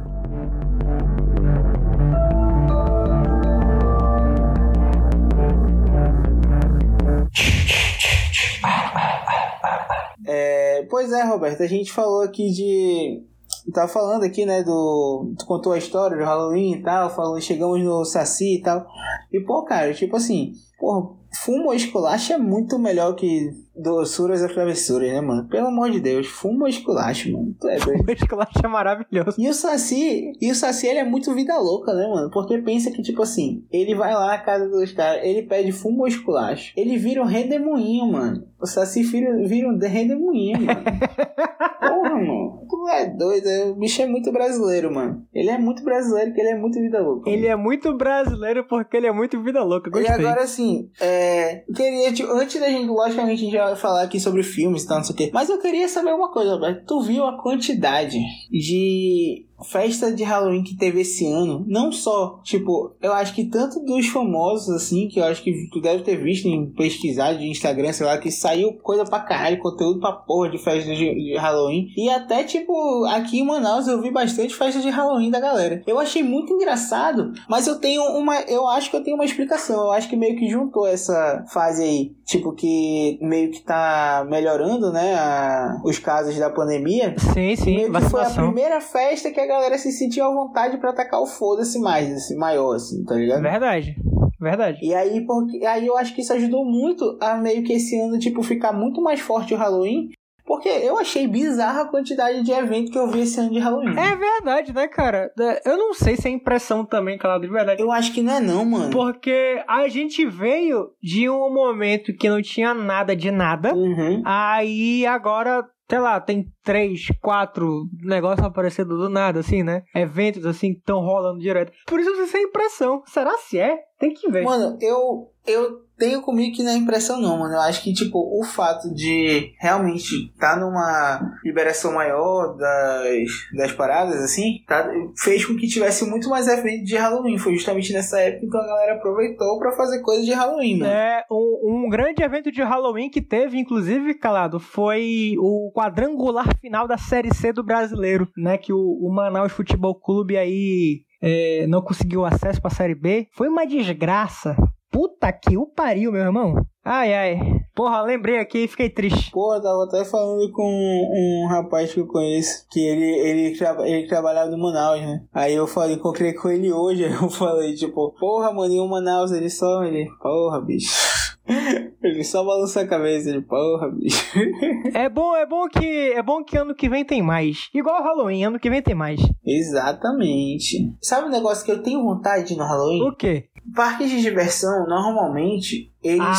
É, pois é, Roberto, a gente falou aqui de. Tava falando aqui, né, do. Tu contou a história do Halloween e tal, falou, chegamos no Saci e tal. E, pô, cara, tipo assim, porra, fumo esculacho é muito melhor que doçuras e travessuras, né, mano? Pelo amor de Deus, fumo esculacho, mano. Tu é doido. O esculacho é maravilhoso. E o Saci, e o Saci, ele é muito vida louca, né, mano? Porque pensa que, tipo assim, ele vai lá na casa dos caras, ele pede fumo esculacho. Ele vira um redemoinho, mano. O Saci vira, vira um redemoinho, mano. Porra, mano. Tu é doido. O bicho é muito brasileiro, mano. Ele é muito brasileiro porque ele é muito vida louca. Ele é muito brasileiro porque ele é muito vida louca. E Gostei. agora, assim, é, queria, tipo, antes da gente, logicamente, a gente já vai falar aqui sobre filmes e tal, não sei o quê. Mas eu queria saber uma coisa, Roberto. Tu viu a quantidade de festa de Halloween que teve esse ano? Não só, tipo, eu acho que tanto dos famosos, assim, que eu acho que tu deve ter visto em pesquisar de Instagram, sei lá, que saiu coisa pra caralho, conteúdo pra porra de festa de, Halloween. E até, tipo, aqui em Manaus eu vi bastante festa de Halloween da galera. Eu achei muito engraçado, mas eu tenho uma. Eu acho que eu tenho uma explicação. Eu acho que meio que juntou essa fase aí, tipo, que meio que tá melhorando, né? a- os casos da pandemia. Sim, sim, Meio que foi a primeira festa que a galera se sentiu à vontade pra atacar o foda-se mais, assim, maior, assim, tá ligado? Verdade. Verdade. E aí, porque, aí eu acho que isso ajudou muito a meio que esse ano, tipo, ficar muito mais forte o Halloween. Porque eu achei bizarra a quantidade de evento que eu vi esse ano de Halloween. É verdade, né, cara? Eu não sei se é impressão também, claro, de verdade. Eu acho que não é não, mano. Porque a gente veio de um momento que não tinha nada de nada. Uhum. Aí agora, sei lá, tem três, quatro negócios aparecendo do nada, assim, né? Eventos assim que estão rolando direto. Por isso você tem impressão. Será se é? Tem que ver. Mano, eu, eu tenho comigo que não é impressão não, mano. Eu acho que, tipo, o fato de realmente tá numa liberação maior das, das paradas, assim, tá, fez com que tivesse muito mais evento de Halloween. Foi justamente nessa época então a galera aproveitou pra fazer coisa de Halloween, mano. É, um, um grande evento de Halloween que teve, inclusive, calado, foi o quadrangular final da Série C do brasileiro, né? Que o, o Manaus Futebol Clube aí é, não conseguiu acesso pra Série B. Foi uma desgraça. Puta que o pariu, meu irmão. Ai, ai. Porra, lembrei aqui e fiquei triste. Eu tava até falando com um, um rapaz que eu conheço, que ele, ele, traba- ele trabalhava no Manaus, né? Aí eu falei, encontrei com ele hoje, aí eu falei, tipo, porra, mano, e o Manaus, ele só, ele, porra, bicho. Ele só balança a cabeça, ele, porra, bicho. É bom, é bom que é bom que ano que vem tem mais. Igual o Halloween, ano que vem tem mais. Exatamente. Sabe um negócio que eu tenho vontade no Halloween? O quê? Parques de diversão, normalmente, eles Ah,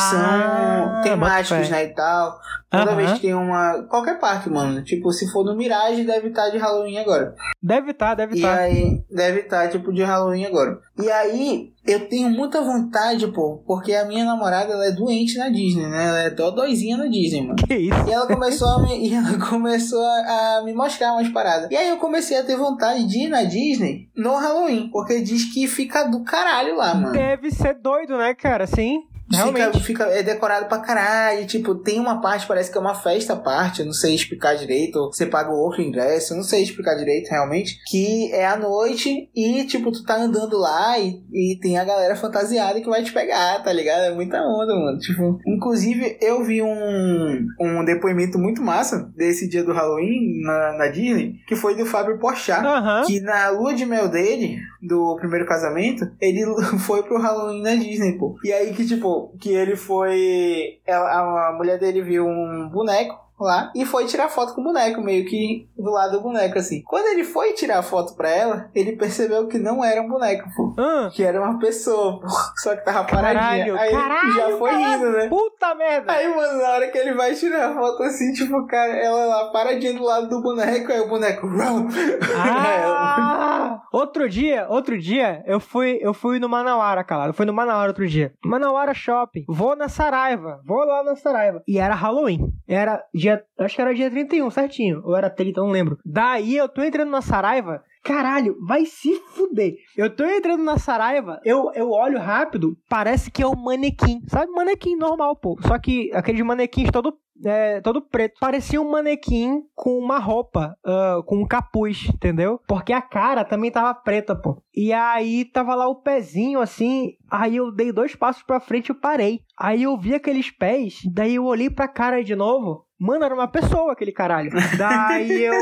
são temáticos, né, e tal. Toda vez que tem uma... Qualquer parque, mano. Tipo, se for no Mirage, deve estar de Halloween agora. Deve estar, deve E estar. aí, deve estar, tipo, de Halloween agora. E aí, eu tenho muita vontade, pô, porque a minha namorada, ela é doente na Disney, né? Ela é dodóizinha na Disney, mano. Que isso? E ela começou a me, e ela começou a me mostrar umas paradas. E aí eu comecei a ter vontade de ir na Disney no Halloween, porque diz que fica do caralho lá, mano. Deve ser doido, né, cara? Sim. Fica, Realmente. fica, é decorado pra caralho. Tipo, tem uma parte, parece que é uma festa à parte. Eu não sei explicar direito. Ou você paga o outro ingresso. Eu não sei explicar direito, realmente. Que é à noite e, tipo, tu tá andando lá e, e tem a galera fantasiada que vai te pegar, tá ligado? É muita onda, mano. Tipo, inclusive, eu vi um, um depoimento muito massa desse dia do Halloween na, na Disney, que foi do Fábio Porchat. Aham. Que na lua de mel dele, do primeiro casamento, ele foi pro Halloween na Disney, pô. E aí que, tipo, que ele foi. A, mulher dele viu um boneco lá e foi tirar foto com o boneco, meio que do lado do boneco, assim. Quando ele foi tirar a foto pra ela, ele percebeu que não era um boneco, pô. Ah, Que era uma pessoa, pô. Só que tava paradinha. Caralho, aí caralho, já foi rindo, né? puta merda! Aí, mano, na hora que ele vai tirar a foto assim, tipo, cara, ela lá paradinha do lado do boneco, aí o boneco. "Rau". Ah! outro dia, outro dia, eu fui, eu fui no Manauara, cara. Eu fui no Manauara outro dia. Manauara Shopping. Vou na Saraiva. Vou lá na Saraiva. E era Halloween. Era dia, acho que era dia 31, certinho. Ou era 30, não lembro. Daí eu tô entrando na Saraiva. Caralho, vai se fuder. Eu tô entrando na Saraiva, eu, eu olho rápido, parece que é um manequim. Sabe, manequim normal, pô. Só que aqueles manequins todo é, todo preto. Parecia um manequim com uma roupa, ah, com um capuz, entendeu? Porque a cara também tava preta, pô. E aí tava lá o pezinho assim. Aí eu dei dois passos pra frente e parei. Aí eu vi aqueles pés, daí eu olhei pra cara de novo. Mano, era uma pessoa aquele caralho. Daí eu.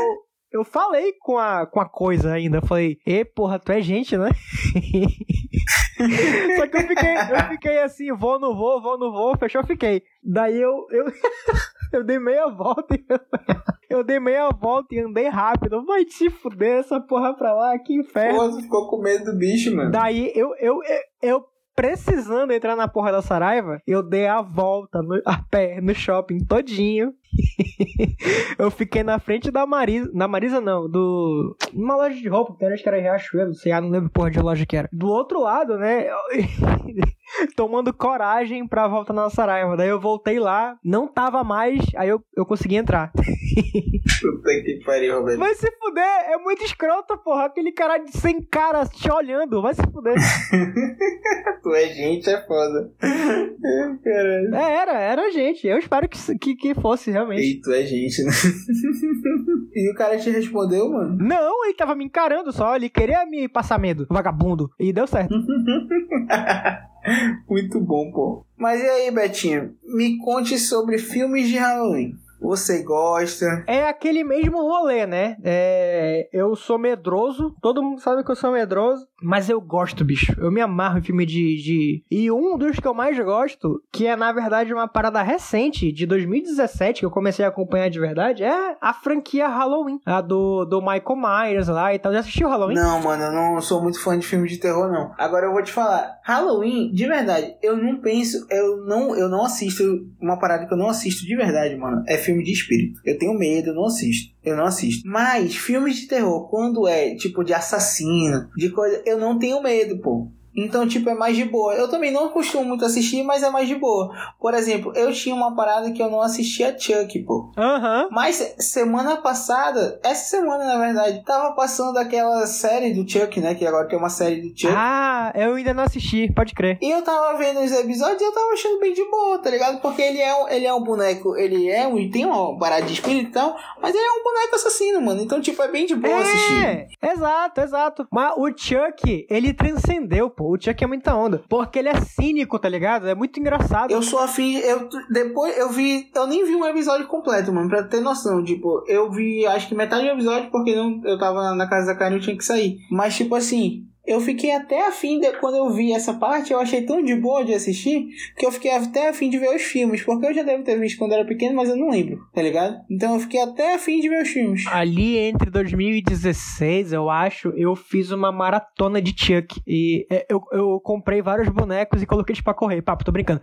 Eu falei com a, com a coisa ainda. Eu falei, e porra, tu é gente, né? Só que eu fiquei, eu fiquei assim, vou, não vou, vou, não vou, fechou, fiquei. Daí eu, eu, eu dei meia volta e eu dei meia volta e andei rápido. Vai te fuder essa porra pra lá, que inferno. Pô, você ficou com medo do bicho, mano. Daí eu, eu, eu, eu precisando entrar na porra da Saraiva, eu dei a volta no, a pé no shopping todinho. eu fiquei na frente da Marisa. Na Marisa, não, do. Uma loja de roupa, que acho que era Riachuelo, sei lá, não lembro porra de loja que era. Do outro lado, né? tomando coragem pra voltar na Saraiva. Daí eu voltei lá, não tava mais, aí eu, eu consegui entrar. Puta que pariu, velho. Vai se fuder, é muito escroto, porra. Aquele cara de sem cara te olhando, vai se fuder. tu é gente, é foda. Caralho. É, era, era gente. Eu espero que, que, que fosse realmente. E tu é gente, né? e o cara te respondeu, mano? Não, ele tava me encarando só, ele queria me passar medo, vagabundo. E deu certo. Muito bom, pô. Mas e aí, Betinho? Me conte sobre filmes de Halloween. Você gosta? É aquele mesmo rolê, né? É... Eu sou medroso, todo mundo sabe que eu sou medroso, mas eu gosto, bicho. Eu me amarro em filme de, de. E um dos que eu mais gosto, que é na verdade uma parada recente, de 2017, que eu comecei a acompanhar de verdade, é a franquia Halloween. A do, do Michael Myers lá e tal. Já assistiu Halloween? Não, mano, eu não sou muito fã de filme de terror, não. Agora eu vou te falar, Halloween, de verdade, eu não penso, eu não, eu não assisto uma parada que eu não assisto de verdade, mano. É filme de espírito. Eu tenho medo, eu não assisto. Eu não assisto. Mas filmes de terror, quando é tipo de assassino, de coisa, eu não tenho medo, pô. Então, tipo, é mais de boa. Eu também não costumo muito assistir, mas é mais de boa. Por exemplo, eu tinha uma parada que eu não assistia Chuck, pô. Aham. Uhum. Mas semana passada, essa semana na verdade, tava passando aquela série do Chuck, né? Que agora tem uma série do Chuck. Ah, eu ainda não assisti, pode crer. E eu tava vendo os episódios e eu tava achando bem de boa, tá ligado? Porque ele é um, ele é um boneco, ele é um. tem uma parada de espírito e tal, mas ele é um boneco assassino, mano. Então, tipo, é bem de boa é, assistir. Exato, exato. Mas o Chuck, ele transcendeu, pô pô. O Chuck é muita onda. Porque ele é cínico, tá ligado? É muito engraçado. Eu sou afim. Eu, depois eu vi. Eu nem vi um episódio completo, mano, pra ter noção. Tipo, eu vi acho que metade do episódio porque não, eu tava na casa da Karen e tinha que sair. Mas, tipo assim, eu fiquei até afim de quando eu vi essa parte, eu achei tão de boa de assistir que eu fiquei até afim de ver os filmes, porque eu já devo ter visto quando era pequeno, mas eu não lembro, tá ligado? Então eu fiquei até afim de ver os filmes. Ali entre 2016, eu acho, eu fiz uma maratona de Chuck e é, eu, eu comprei vários bonecos e coloquei eles pra correr. Papo, tô brincando.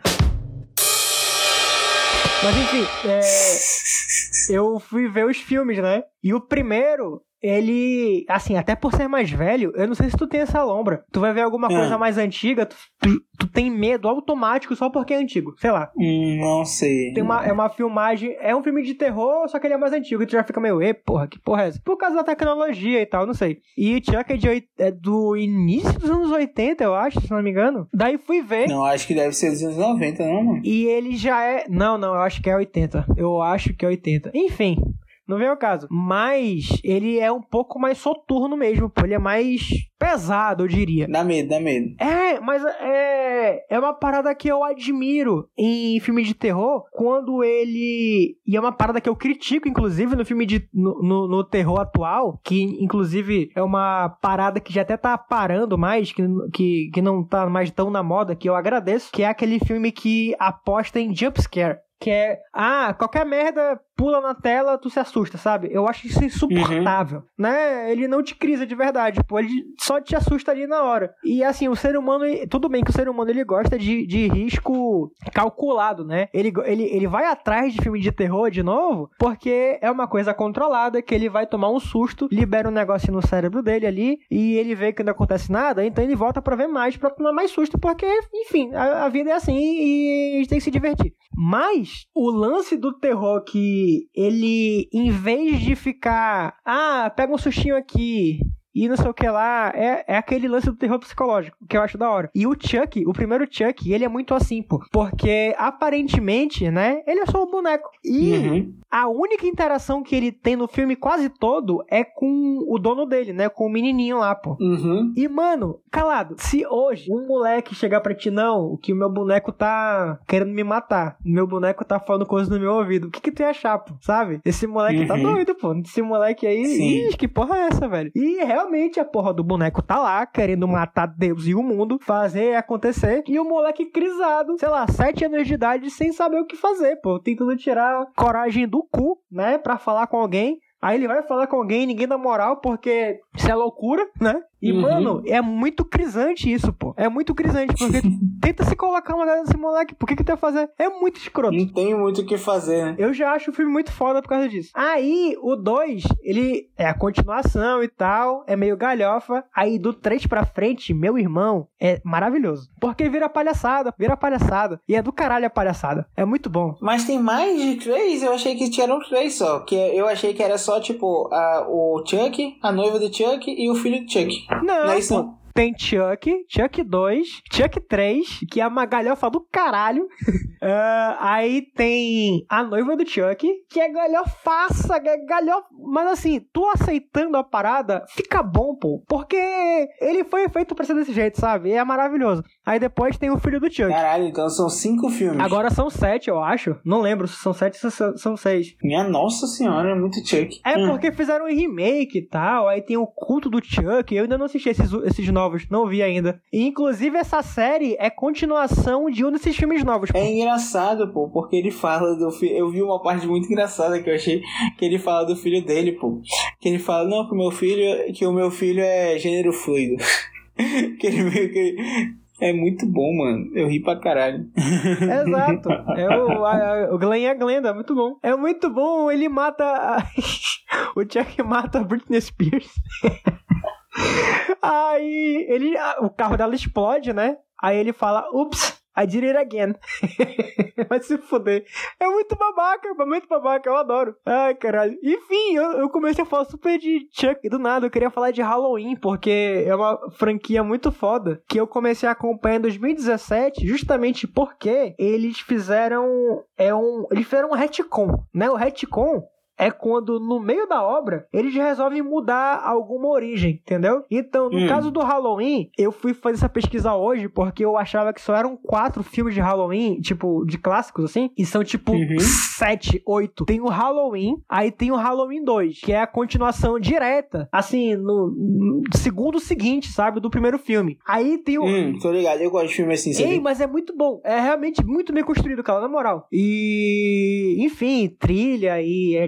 Mas enfim, é, eu fui ver os filmes, né? E o primeiro ele, assim, até por ser mais velho, eu não sei se tu tem essa lombra. Tu vai ver alguma é. coisa mais antiga, tu, tu, tu, tem medo automático só porque é antigo, sei lá. Hum, não sei. Tem uma, é uma filmagem, é um filme de terror, só que ele é mais antigo, e tu já fica meio, e porra, que porra é essa? Por causa da tecnologia e tal, não sei. E Chuck é, de, é do início dos anos 80, eu acho, se não me engano. Daí fui ver. Não, acho que deve ser dos anos 90, não, mano. E ele já é. Não, não, eu acho que é 80. Eu acho que é 80. Enfim. Não vem ao caso. Mas ele é um pouco mais soturno mesmo, pô. Ele é mais pesado, eu diria. Dá medo, dá medo. É, mas é, é uma parada que eu admiro em filmes de terror, quando ele... E é uma parada que eu critico, inclusive, no filme de... no, no, no terror atual, que inclusive é uma parada que já até tá parando mais, que, que, que não tá mais tão na moda, que eu agradeço, que é aquele filme que aposta em jumpscare que é, ah, qualquer merda pula na tela, tu se assusta, sabe? Eu acho isso insuportável, uhum. né? Ele não te crisa de verdade, pô, ele só te assusta ali na hora. E assim, o ser humano, tudo bem que o ser humano ele gosta de, de risco calculado, né? Ele, ele, ele vai atrás de filme de terror de novo, porque é uma coisa controlada, que ele vai tomar um susto, libera um negócio no cérebro dele ali, e ele vê que não acontece nada, então ele volta para ver mais, pra tomar mais susto, porque, enfim, a, a vida é assim e a gente tem que se divertir. Mas o lance do terror que ele, em vez de ficar, ah, pega um sustinho aqui, e não sei o que lá. É, é aquele lance do terror psicológico, que eu acho da hora. E o Chuck, o primeiro Chuck, ele é muito assim, pô. Porque aparentemente, né, ele é só um boneco. E uhum. a única interação que ele tem no filme quase todo é com o dono dele, né? Com o menininho lá, pô. Uhum. E, mano, calado, se hoje um moleque chegar pra ti, não, que o meu boneco tá querendo me matar, meu boneco tá falando coisas no meu ouvido, o que que tu ia achar, pô? Sabe? Esse moleque tá uhum. tá doido, pô. Esse moleque aí, ixi, que porra é essa, velho? E realmente realmente a porra do boneco tá lá, querendo matar Deus e o mundo, fazer acontecer, e o moleque crisado, sei lá, sete anos de idade, sem saber o que fazer, pô, tentando tirar coragem do cu, né, pra falar com alguém. Aí ele vai falar com alguém, ninguém dá moral, porque isso é loucura, né? E, Uhum. mano, é muito crisante isso, pô. É muito crisante, porque tenta se colocar uma galera desse moleque, por que que tu ia fazer? É muito escroto. Não tem muito o que fazer, né? Eu já acho o filme muito foda por causa disso. Aí, o 2, ele é a continuação e tal, é meio galhofa. Aí, do 3 pra frente, meu irmão, é maravilhoso. Porque vira palhaçada, vira palhaçada. E é do caralho a palhaçada. É muito bom. Mas tem mais de três? Eu achei que tinham três só. Que eu achei que era só, tipo, a, o Chuck, a noiva do Chuck e o filho do Chuck. Não, Não é isso, pô. Tem Chuck, Chuck 2, Chuck 3, que é uma galhofa do caralho. Ah, aí tem a noiva do Chuck, que é galhofaça, é galhofa. Mas assim, tu aceitando a parada, fica bom, pô. Porque ele foi feito pra ser desse jeito, sabe? É maravilhoso. Aí depois tem o filho do Chuck. Caralho, então são cinco filmes. Agora são sete, eu acho. Não lembro se são sete ou se são seis. Minha nossa senhora, é muito Chuck. É Hum. porque fizeram um remake e tal, aí tem o culto do Chuck, eu ainda não assisti esses, esses novos, não vi ainda. E, inclusive essa série é continuação de um desses filmes novos. pô. É engraçado, pô, porque ele fala do filho. Eu vi uma parte muito engraçada que eu achei que ele fala do filho dele, pô. Que ele fala, não, que o meu filho, que o meu filho é gênero fluido. que ele meio que. É muito bom, mano. Eu ri pra caralho. Exato. É o, a, a- o Glenn é a Glenda, é muito bom. É muito bom, ele mata. a- o Chuck mata a Britney Spears. Aí ele. O carro dela explode, né? Aí ele fala, ups, I did it again. Vai se fuder. É muito babaca, é muito babaca, eu adoro. Ai, caralho. Enfim, eu, eu comecei a falar super de Chuck do nada. Eu queria falar de Halloween, porque é uma franquia muito foda. Que eu comecei a acompanhar em 2017, justamente porque eles fizeram. É um, eles fizeram um retcon, né? O retcon é quando no meio da obra eles resolvem mudar alguma origem, entendeu? Então, no Hum. caso do Halloween, eu fui fazer essa pesquisa hoje porque eu achava que só eram quatro filmes de Halloween, tipo, de clássicos assim, e são tipo Uhum. sete, oito. Tem o Halloween, aí tem o Halloween 2, que é a continuação direta, assim, no, no segundo seguinte, sabe, do primeiro filme. Aí tem o. Hum, tô ligado. Eu gosto de filme assim, Ei, mas é muito bom. É realmente muito bem construído, cara, na moral. E, enfim, trilha e a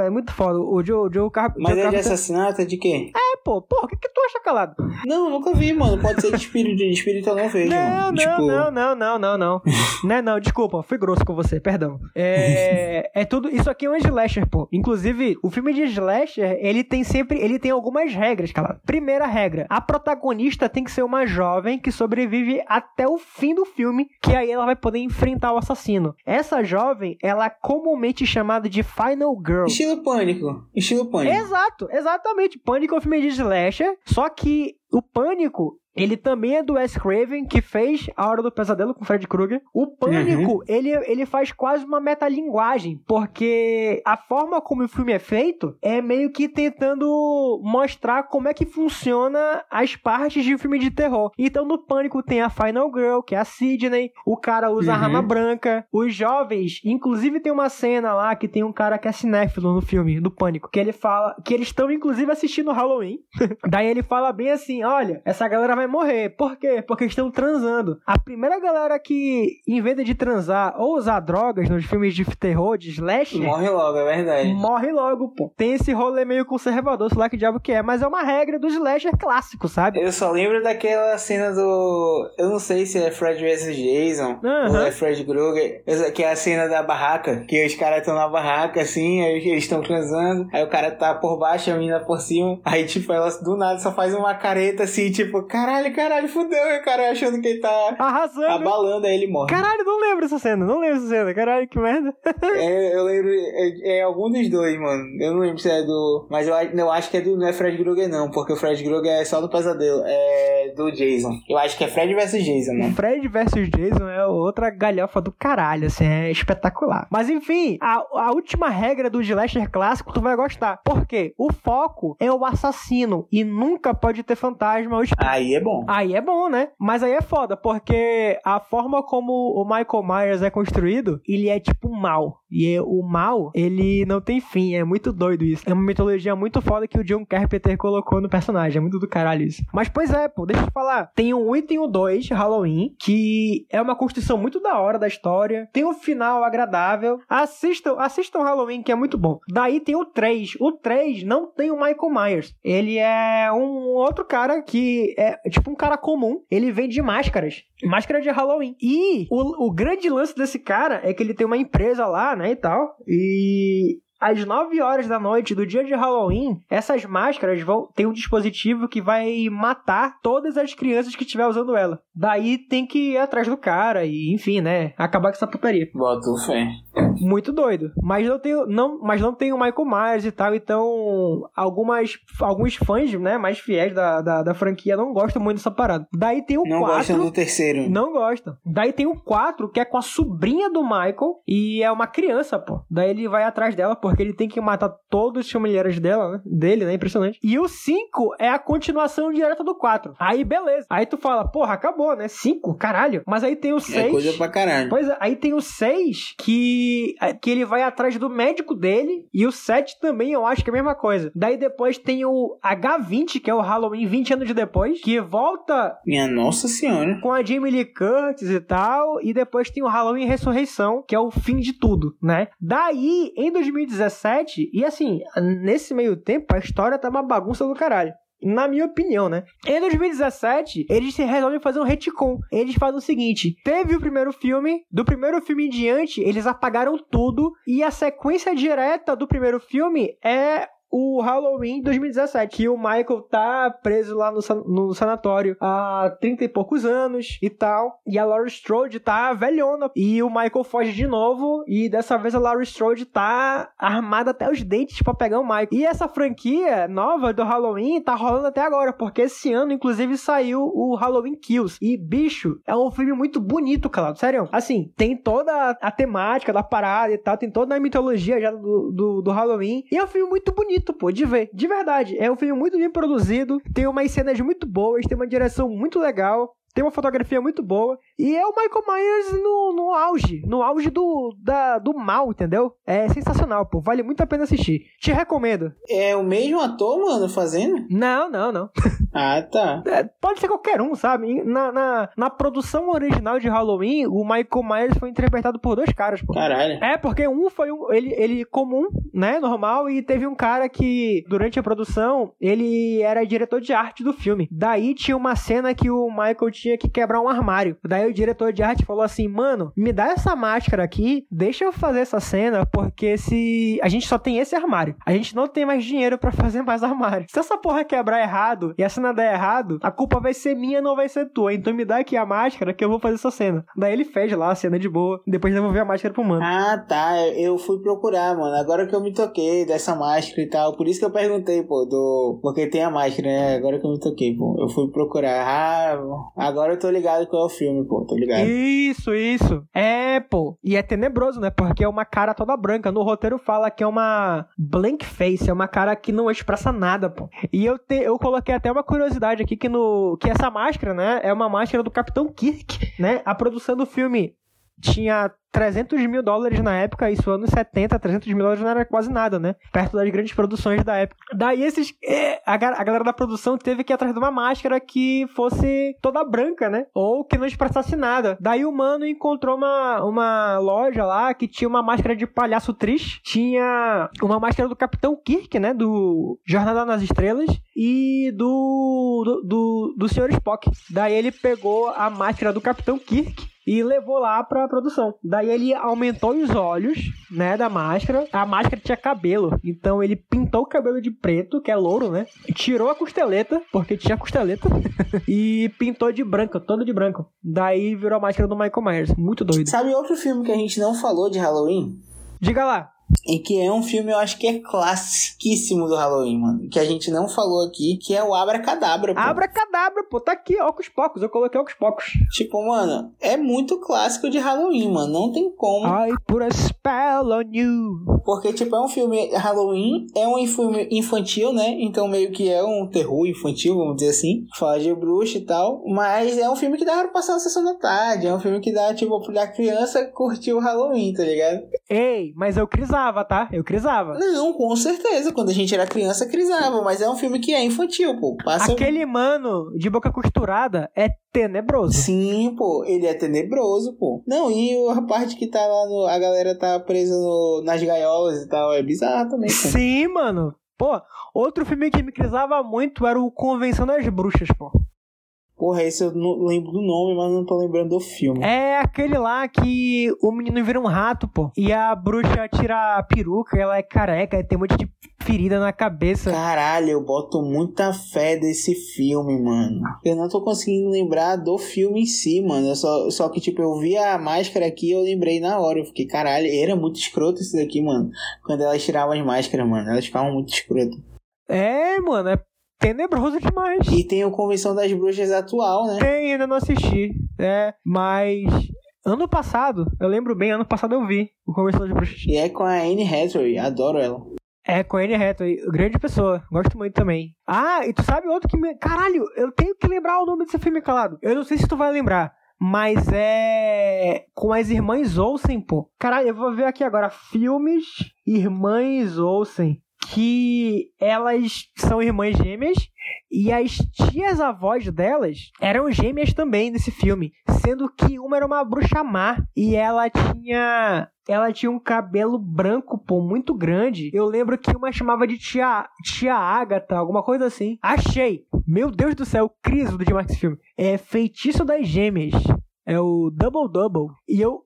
é muito foda. O Joe, Joe Car Mas Joe é de assassinato? É de quê? Pô, porra, o que, que tu acha calado? Não, nunca vi, mano. Pode ser de espírito, de espírito eu não vejo, Não, não, tipo, não, não, não, não, não. não, não, desculpa, fui grosso com você, perdão. É, é tudo, isso aqui é um slasher, pô. Inclusive, o filme de slasher, ele tem sempre, ele tem algumas regras, cara. Primeira regra, a protagonista tem que ser uma jovem que sobrevive até o fim do filme, que aí ela vai poder enfrentar o assassino. Essa jovem, ela é comumente chamada de Final Girl. Estilo pânico. Estilo pânico. Exato, exatamente. Pânico é um filme de slasher, só que o Pânico, ele também é do Wes Craven, que fez A Hora do Pesadelo com Fred Krueger. O Pânico, ele, ele faz quase uma metalinguagem, porque a forma como o filme é feito é meio que tentando mostrar como é que funciona as partes de um filme de terror. Então no Pânico tem a Final Girl, que é a Sidney, o cara usa a Uhum. rama branca, os jovens, inclusive tem uma cena lá que tem um cara que é cinéfilo no filme, do Pânico, que ele fala que eles estão inclusive assistindo Halloween. Daí ele fala bem assim: olha, essa galera vai morrer. Por quê? Porque estão transando. A primeira galera que, em vez de transar ou usar drogas nos filmes de terror, de slasher, Morre logo, é verdade. morre logo, pô. Tem esse rolê meio conservador, sei lá que diabo que é, mas é uma regra do slasher clássico, sabe? Eu só lembro daquela cena do. Eu não sei se é Fred vs Jason Aham. ou é Fred Krueger, essa- que é a cena da barraca. Que os caras estão na barraca assim, aí eles estão transando, aí o cara tá por baixo, a menina por cima. Aí, tipo, ela do nada só faz uma careta assim, tipo, caralho, caralho, fudeu, e o cara achando que ele tá Arrasando. abalando, aí ele morre. Caralho, não lembro dessa cena, não lembro dessa cena. Caralho, que merda. É, eu lembro, é, é algum dos dois, mano. Eu não lembro se é do. Mas eu, eu acho que é do. Não é Fred Krueger, não, porque o Fred Krueger é só do pesadelo. É do Jason. Eu acho que é Fred vs Jason, né? Fred vs Jason é outra galhofa do caralho, assim, é espetacular. Mas enfim, a, a última regra do slasher clássico tu vai gostar. Por quê? O foco é o assassino e nunca pode ter fantasma ou espírito. Aí é bom. Aí é bom, né? Mas aí é foda, porque a forma como o Michael Myers é construído, ele é tipo mal. E é- o mal, ele não tem fim. É muito doido isso. É uma mitologia muito foda que o John Carpenter colocou no personagem. É muito do caralho isso. Mas pois é, pô, deixa eu falar. Tem o 1 e tem o 2, Halloween, que é uma construção muito da hora da história. Tem um final agradável. Assistam, assistam Halloween, que é muito bom. Daí tem o 3. O 3 não tem o Michael Myers. Ele é um outro cara que é tipo um cara comum. Ele vende máscaras. Máscara de Halloween. E o, o grande lance desse cara é que ele tem uma empresa lá, né, e tal. E às 9 horas da noite do dia de Halloween, essas máscaras vão ter um dispositivo que vai matar todas as crianças que estiver usando ela. Daí tem que ir atrás do cara e, enfim, né, acabar com essa putaria. Boto fé. Muito doido. Mas não tem, não, mas não tem o Michael Myers e tal, então algumas, alguns fãs, né, mais fiéis da, da, da franquia não gostam muito dessa parada. Daí tem o Não 4. gostam do terceiro. Não gostam. Daí tem o 4, que é com a sobrinha do Michael, e é uma criança, pô. Daí ele vai atrás dela, porque ele tem que matar todos os familiares dela, né? Dele, né? Impressionante. E o 5 é a continuação direta do 4. Aí, beleza. Aí tu fala, porra, acabou, né? 5? Caralho. Mas aí tem o 6. É coisa pra caralho. Pois é, aí tem o 6 que, que ele vai atrás do médico dele. E o 7 também eu acho que é a mesma coisa. Daí depois tem o H20, que é o Halloween 20 anos depois, que volta Minha nossa senhora. com a Jamie Lee Curtis e tal. E depois tem o Halloween Ressurreição, que é o fim de tudo, né? Daí, em 2017, e assim, nesse meio tempo, a história tá uma bagunça do caralho. Na minha opinião, né? Em 2017, eles se resolvem fazer um retcon. Eles fazem o seguinte: teve o primeiro filme, do primeiro filme em diante, eles apagaram tudo, e a sequência direta do primeiro filme é o Halloween 2017. E o Michael tá preso lá no, san- no sanatório há 30 e poucos anos e tal. E a Laurie Strode tá velhona. E o Michael foge de novo. E dessa vez a Laurie Strode tá armada até os dentes pra pegar o Michael. E essa franquia nova do Halloween tá rolando até agora. Porque esse ano, inclusive, saiu o Halloween Kills. E, bicho, é um filme muito bonito, calado. Sério. Assim, tem toda a, a temática da parada e tal. Tem toda a mitologia já do, do, do Halloween. E é um filme muito bonito, pô, de ver. De verdade. É um filme muito bem produzido. Tem umas cenas muito boas. Tem uma direção muito legal. Tem uma fotografia muito boa. E é o Michael Myers no, no auge. No auge do, da, do mal, entendeu? É sensacional, pô. Vale muito a pena assistir. Te recomendo. É o mesmo ator, mano, fazendo? Não, não, não. Ah, tá. É, pode ser qualquer um, sabe? Na, na, na produção original de Halloween, o Michael Myers foi interpretado por dois caras, pô. Caralho. É, porque um foi um, ele, ele comum, né, normal, e teve um cara que, durante a produção, ele era diretor de arte do filme. Daí tinha uma cena que o Michael tinha que quebrar um armário. Daí o diretor de arte falou assim, mano, me dá essa máscara aqui, deixa eu fazer essa cena, porque se a gente só tem esse armário, a gente não tem mais dinheiro pra fazer mais armário. Se essa porra quebrar errado e a cena der errado, a culpa vai ser minha, não vai ser tua. Então me dá aqui a máscara que eu vou fazer essa cena. Daí ele fez lá a cena de boa, depois devolveu a máscara pro mano. Ah, tá. Eu fui procurar, mano. Agora que eu me toquei dessa máscara e tal. Por isso que eu perguntei, pô, do. Porque tem a máscara, né? Agora que eu me toquei, pô. Eu fui procurar. Ah, agora eu tô ligado qual é o filme, pô. Tô ligado. Isso, isso. É, pô. E é tenebroso, né? Porque é uma cara toda branca. No roteiro fala que é uma blank face, é uma cara que não expressa nada, pô. E eu, te, eu coloquei até uma curiosidade aqui que no que essa máscara, né, é uma máscara do Capitão Kirk, né? A produção do filme tinha 300 mil dólares na época, isso anos 70, 300 mil dólares não era quase nada, né? Perto das grandes produções da época. Daí esses. é, a, ga- a galera da produção teve que ir atrás de uma máscara que fosse toda branca, né? Ou que não expressasse nada. Daí o mano encontrou uma, uma loja lá que tinha uma máscara de palhaço triste, tinha uma máscara do Capitão Kirk, né? Do Jornada nas Estrelas e do, do, do, do Sr. Spock. Daí ele pegou a máscara do Capitão Kirk e levou lá pra produção. Daí ele aumentou os olhos, né, da máscara. A máscara tinha cabelo, então ele pintou o cabelo de preto, que é louro, né? Tirou a costeleta, porque tinha costeleta, e pintou de branco, todo de branco. Daí virou a máscara do Michael Myers. Muito doido. Sabe outro filme que a gente não falou de Halloween? Diga lá. Em que é um filme, eu acho que é classiquíssimo do Halloween, mano. Que a gente não falou aqui, que é o Abracadabra, pô. Abracadabra, pô, tá aqui, Ocus Pocos, eu coloquei Ocus Pocos. Tipo, mano, é muito clássico de Halloween, mano. Não tem como. I put a spell on you. Porque, tipo, é um filme Halloween, é um filme infantil, né? Então meio que é um terror infantil, vamos dizer assim. Fala de bruxa e tal. Mas é um filme que dá pra passar na sessão da tarde. É um filme que dá, tipo, pra criança curtir o Halloween, tá ligado? Ei, mas eu crisava, tá? Eu crisava. Não, com certeza. Quando a gente era criança, crisava. Mas é um filme que é infantil, pô. Passa... Aquele mano de boca costurada é tenebroso. Sim, pô. Ele é tenebroso, pô. Não, e a parte que tá lá no... A galera tá presa no... nas gaiolas e tal. É bizarro também, pô. Sim, mano. Pô, outro filme que me crisava muito era o Convenção das Bruxas, pô. Porra, esse eu não lembro do nome, mas não tô lembrando do filme. É aquele lá que o menino vira um rato, pô. E a bruxa tira a peruca, ela é careca, tem um monte de ferida na cabeça. Caralho, eu boto muita fé desse filme, mano. Eu não tô conseguindo lembrar do filme em si, mano. Eu só, só que, tipo, eu vi a máscara aqui e eu lembrei na hora. Eu fiquei, caralho, era muito escroto isso daqui, mano. Quando elas tiravam as máscaras, mano. Elas ficavam muito escrotas. É, mano, é tenebroso demais. E tem o Convenção das Bruxas atual, né? Tem, ainda não assisti. É, mas ano passado, eu lembro bem, ano passado eu vi o Convenção das Bruxas. E é com a Anne Hathaway, adoro ela. É, com a Anne Hathaway, grande pessoa, gosto muito também. Ah, e tu sabe outro que me... Caralho, eu tenho que lembrar o nome desse filme, calado. Eu não sei se tu vai lembrar. Mas é. Com as irmãs Olsen, pô. Caralho, eu vou ver aqui agora. Filmes Irmãs Olsen que elas são irmãs gêmeas e as tias avós delas eram gêmeas também nesse filme, sendo que uma era uma bruxa má e ela tinha ela tinha um cabelo branco, pô, muito grande. Eu lembro que uma chamava de tia, tia Agatha, alguma coisa assim. Achei! Meu Deus do céu, criso do demais esse filme. É Feitiço das Gêmeas. É o Double Double. E eu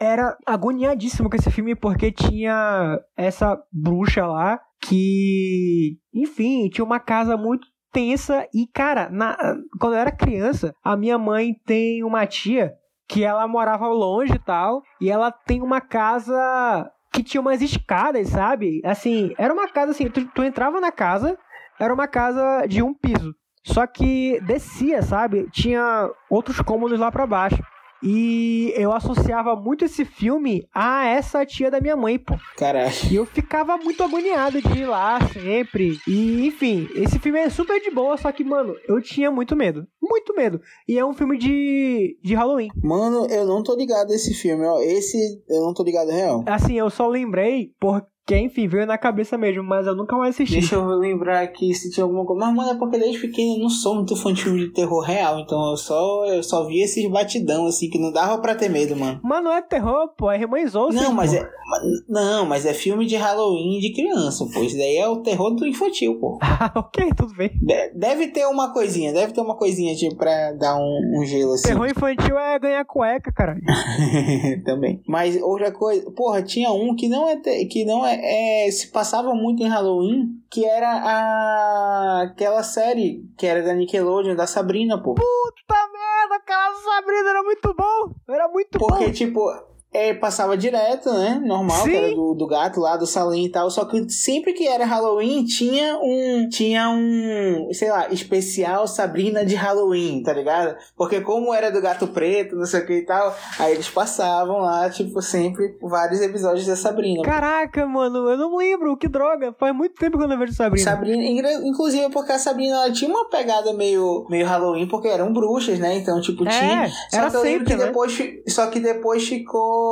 era agoniadíssimo com esse filme porque tinha essa bruxa lá que, enfim, tinha uma casa muito tensa e, cara, na, quando eu era criança, a minha mãe tem uma tia que ela morava longe e tal, e ela tem uma casa que tinha umas escadas, sabe? Assim, era uma casa assim, tu, tu entrava na casa, era uma casa de um piso. Só que descia, sabe? Tinha outros cômodos lá para baixo. E eu associava muito esse filme a essa tia da minha mãe, pô. Caralho. E eu ficava muito agoniado de ir lá sempre. E, enfim, esse filme é super de boa, só que, mano, eu tinha muito medo. Muito medo. E é um filme de, de Halloween. Mano, eu não tô ligado esse filme, ó. Esse eu não tô ligado real. Assim, eu só lembrei porque que, enfim, veio na cabeça mesmo, mas eu nunca mais assisti. Deixa eu lembrar aqui se tinha alguma coisa. Mas, mano, é porque desde pequeno eu não sou muito fã de filme de terror real. Então eu só, eu só vi esses batidão, assim, que não dava pra ter medo, mano. Mas não é terror, pô, é Olsen, Não, mas pô. é. Não, mas é filme de Halloween de criança, pô. Isso daí é o terror do infantil, pô. Ah, ok, tudo bem. De- Deve ter uma coisinha, deve ter uma coisinha, tipo, pra dar um, um gelo assim. Terror infantil é ganhar cueca, cara. Também. Mas outra coisa, porra, tinha um que não é te- que não é, é- se passava muito em Halloween, que era a aquela série que era da Nickelodeon, da Sabrina, pô. Puta merda, aquela Sabrina era muito bom. Era muito Porque bom. tipo, é, passava direto, né? Normal, que era do, do gato lá, do salinho e tal. Só que sempre que era Halloween, tinha um. Tinha um. Sei lá, especial Sabrina de Halloween, tá ligado? Porque como era do gato preto, não sei o que e tal, aí eles passavam lá, tipo, sempre vários episódios da Sabrina. Caraca, mano, eu não lembro, que droga. Faz muito tempo que eu não vejo Sabrina. Sabrina, inclusive porque a Sabrina ela tinha uma pegada meio, meio Halloween, porque eram bruxas, né? Então, tipo, tinha. É, Só era que eu sempre, que né? depois, só que depois ficou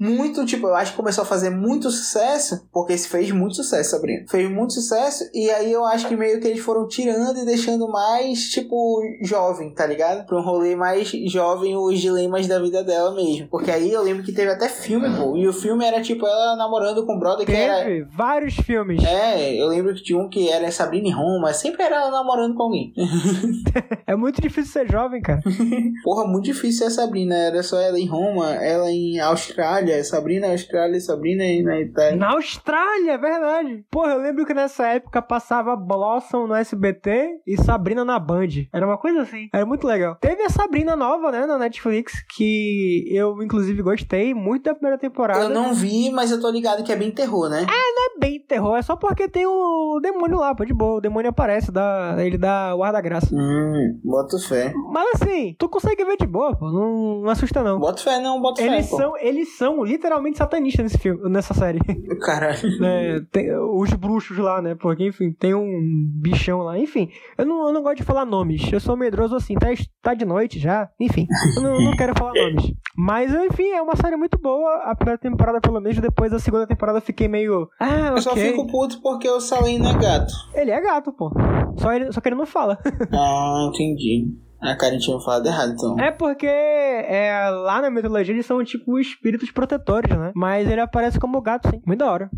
muito, tipo, eu acho que começou a fazer muito sucesso, porque esse fez muito sucesso, Sabrina. Fez muito sucesso, e aí eu acho que meio que eles foram tirando e deixando mais, tipo, jovem, tá ligado? Pra um rolê mais jovem, os dilemas da vida dela mesmo. Porque aí eu lembro que teve até filme, pô. E o filme era, tipo, ela namorando com o brother que era. Teve vários filmes. É, eu lembro que tinha um que era Sabrina em Roma, sempre era ela namorando com alguém. É muito difícil ser jovem, cara. Porra, muito difícil ser a Sabrina. Era só ela em Roma, ela em Austrália, Sabrina Austrália, Sabrina aí na Itália. Na Austrália, é verdade. Porra, eu lembro que nessa época passava Blossom no SBT e Sabrina na Band. Era uma coisa assim. Era muito legal. Teve a Sabrina nova, né, na Netflix, que eu, inclusive, gostei muito da primeira temporada. Eu não vi, mas eu tô ligado que é bem terror, né? Não é bem terror, é só porque tem o demônio lá, pô, de boa. O demônio aparece, dá, ele dá guarda-graça. Hum, boto fé. Mas assim, tu consegue ver de boa, pô. Não, não assusta, não. Boto fé não, boto Eles fé, pô. são, eles são literalmente satanistas nesse filme, nessa série. Caralho. É, tem os bruxos lá, né? Porque, enfim, tem um bichão lá. Enfim, eu não, eu não gosto de falar nomes. Eu sou medroso assim, tá, tá de noite já. Enfim, eu não, não quero falar nomes. Mas, enfim, é uma série muito boa. A primeira temporada, pelo menos, depois da segunda temporada, eu fiquei meio. Ah, Eu só ok. fico puto porque o Salino é gato. Ele é gato, pô. Só, ele, só que ele não fala. Ah, entendi. A Karen tinha falado errado, então. É porque é, lá na mitologia eles são tipo espíritos protetores, né? Mas ele aparece como gato, sim. Muito da hora.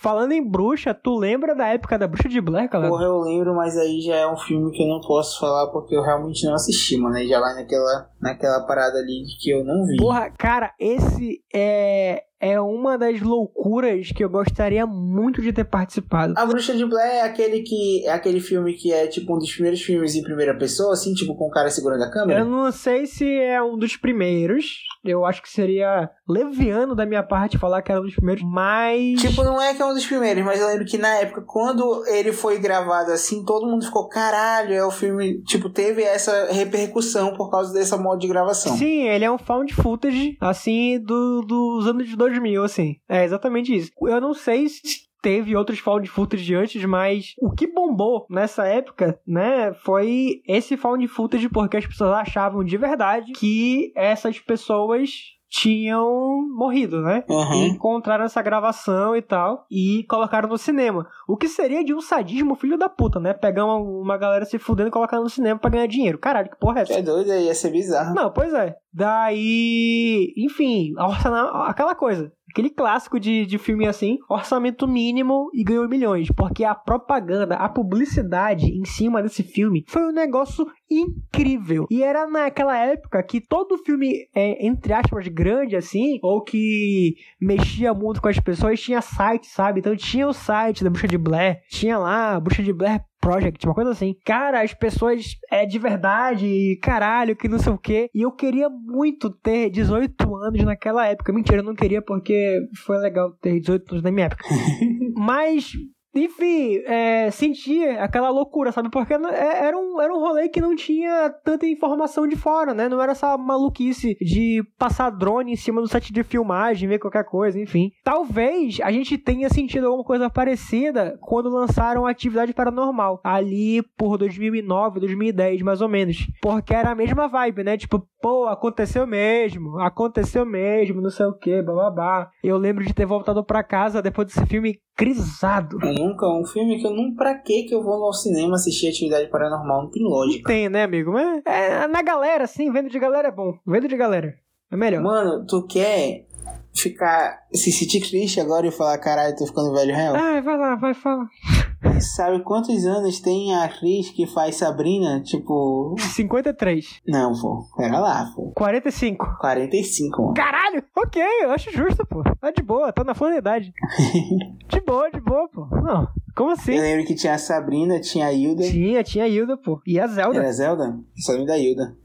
Falando em bruxa, tu lembra da época da bruxa de Blair, cara? Porra, eu lembro, mas aí já é um filme que eu não posso falar porque eu realmente não assisti, mano. Aí já vai naquela, naquela parada ali que eu não vi. Porra, cara, esse é, é uma das loucuras que eu gostaria muito de ter participado. A Bruxa de Blair é aquele que é aquele filme que é tipo um dos primeiros filmes em primeira pessoa, assim, tipo com o cara segurando a câmera. Eu não sei se é um dos primeiros. Eu acho que seria leviano da minha parte falar que era um dos primeiros, mas. Tipo, não é que é um dos primeiros, mas eu lembro que na época, quando ele foi gravado assim, todo mundo ficou, caralho, é o filme. Tipo, teve essa repercussão por causa dessa modo de gravação. Sim, ele é um found footage, assim, do, dos anos de 2000, assim. É exatamente isso. Eu não sei se teve outros found footage antes, mas o que bombou nessa época, né, foi esse found footage porque as pessoas achavam de verdade que essas pessoas tinham morrido, né? E Uhum. encontraram essa gravação e tal e colocaram no cinema. O que seria de um sadismo filho da puta, né? Pegar uma, uma galera se fudendo e colocar no cinema pra ganhar dinheiro. Caralho, que porra é essa? É doido, aí ia ser bizarro. Não, pois é. Daí, enfim, aquela coisa. Aquele clássico de, de filme assim, orçamento mínimo e ganhou milhões. Porque a propaganda, a publicidade em cima desse filme foi um negócio incrível. E era naquela época que todo filme, é, entre aspas, grande assim, ou que mexia muito com as pessoas, tinha site, sabe? Então tinha o site da Bruxa de Blair, tinha lá a Bruxa de Blair Project, uma coisa assim. Cara, as pessoas é de verdade, caralho, que não sei o quê. E eu queria muito ter 18 anos naquela época. Mentira, eu não queria porque foi legal ter 18 anos na minha época. Mas. Enfim, é, sentia aquela loucura, sabe? Porque é- era um, era um rolê que não tinha tanta informação de fora, né? Não era essa maluquice de passar drone em cima do set de filmagem, ver qualquer coisa, enfim. Talvez a gente tenha sentido alguma coisa parecida quando lançaram Atividade Paranormal, ali por 2009, 2010, mais ou menos. Porque era a mesma vibe, né? Tipo, pô, aconteceu mesmo, aconteceu mesmo, não sei o que, bababá. Eu lembro de ter voltado pra casa depois desse filme crisado. Eu nunca, um filme que eu não. Pra que que eu vou ao cinema assistir atividade paranormal? Não tem lógica. Tem, né, amigo? Mas é, na galera, sim, vendo de galera é bom. Vendo de galera. É melhor. Mano, tu quer ficar. se sentir triste agora e falar, caralho, tô ficando velho real? Ah, vai lá, vai falar. Sabe quantos anos tem a atriz que faz Sabrina? Tipo. 53. Não, pô. Pera lá, pô. 45. 45, mano. Caralho! Ok, eu acho justo, pô. Tá de boa, tá na flor da idade. De boa, de boa, pô. Não, como Eu assim? lembro que tinha a Sabrina, tinha a Hilda. Tinha, tinha a Hilda, pô. E a Zelda. Era Zelda? Só lembro da Hilda.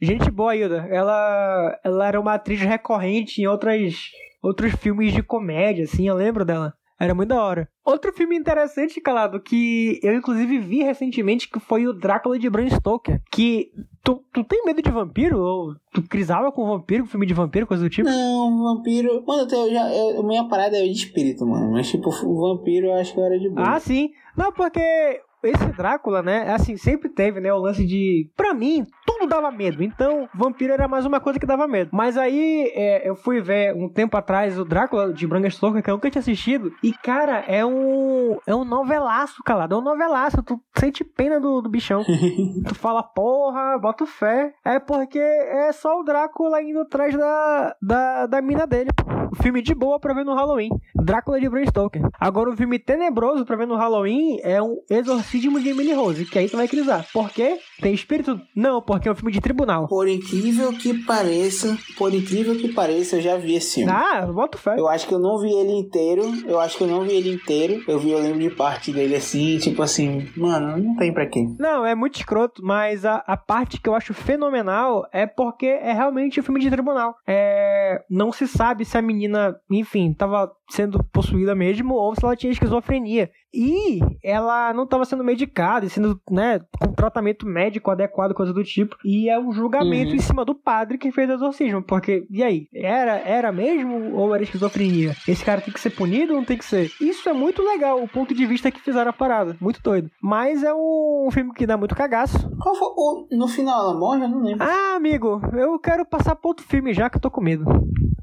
Gente boa, Hilda. Ela, ela era uma atriz recorrente em outras, outros filmes de comédia, assim, eu lembro dela. Era muito da hora. Outro filme interessante, Calado, que eu inclusive vi recentemente, que foi o Drácula de Bram Stoker. Que tu, tu tem medo de vampiro? Ou tu crisava com vampiro, filme de vampiro, coisa do tipo? Não, vampiro. Mano, eu, já, eu, minha parada é de espírito, mano. Mas, tipo, o vampiro eu acho que era de boa. Ah, sim. Não, porque esse Drácula, né, assim, sempre teve, né, o lance de... Pra mim, tudo dava medo. Então, vampiro era mais uma coisa que dava medo. Mas aí, é, eu fui ver um tempo atrás o Drácula de Bram Stoker, que eu nunca tinha assistido. E, cara, é um... É um novelaço, calado. É um novelaço. Tu sente pena do, do bichão. tu fala, porra, bota fé. É porque é só o Drácula indo atrás da, da, da mina dele. O filme de boa pra ver no Halloween. Drácula de Bram Stoker. Agora, o filme tenebroso pra ver no Halloween é um exorcismo de Emily Rose, que aí tu vai crisar. Por quê? Tem espírito? Não, porque é um filme de tribunal. Por incrível que pareça, por incrível que pareça, eu já vi esse filme. Ah, bota fé. Eu acho que eu não vi ele inteiro. Eu acho que eu não vi ele inteiro. Eu vi, eu lembro de parte dele assim, tipo assim, mano, não tem pra quê. Não, é muito escroto, mas a, a parte que eu acho fenomenal é porque é realmente um filme de tribunal. É, não se sabe se a menina, enfim, tava sendo possuída mesmo ou se ela tinha esquizofrenia. E ela não estava sendo medicada, e sendo, né, com tratamento médico adequado, coisa do tipo. E é um julgamento Uhum. em cima do padre que fez o exorcismo. Porque, e aí? Era, era mesmo ou era esquizofrenia? Esse cara tem que ser punido ou não tem que ser? Isso é muito legal, o ponto de vista que fizeram a parada. Muito doido. Mas é um filme que dá muito cagaço. Qual foi o. No final ela morre? Eu não lembro. Ah, amigo, eu quero passar pra outro filme já que eu tô com medo.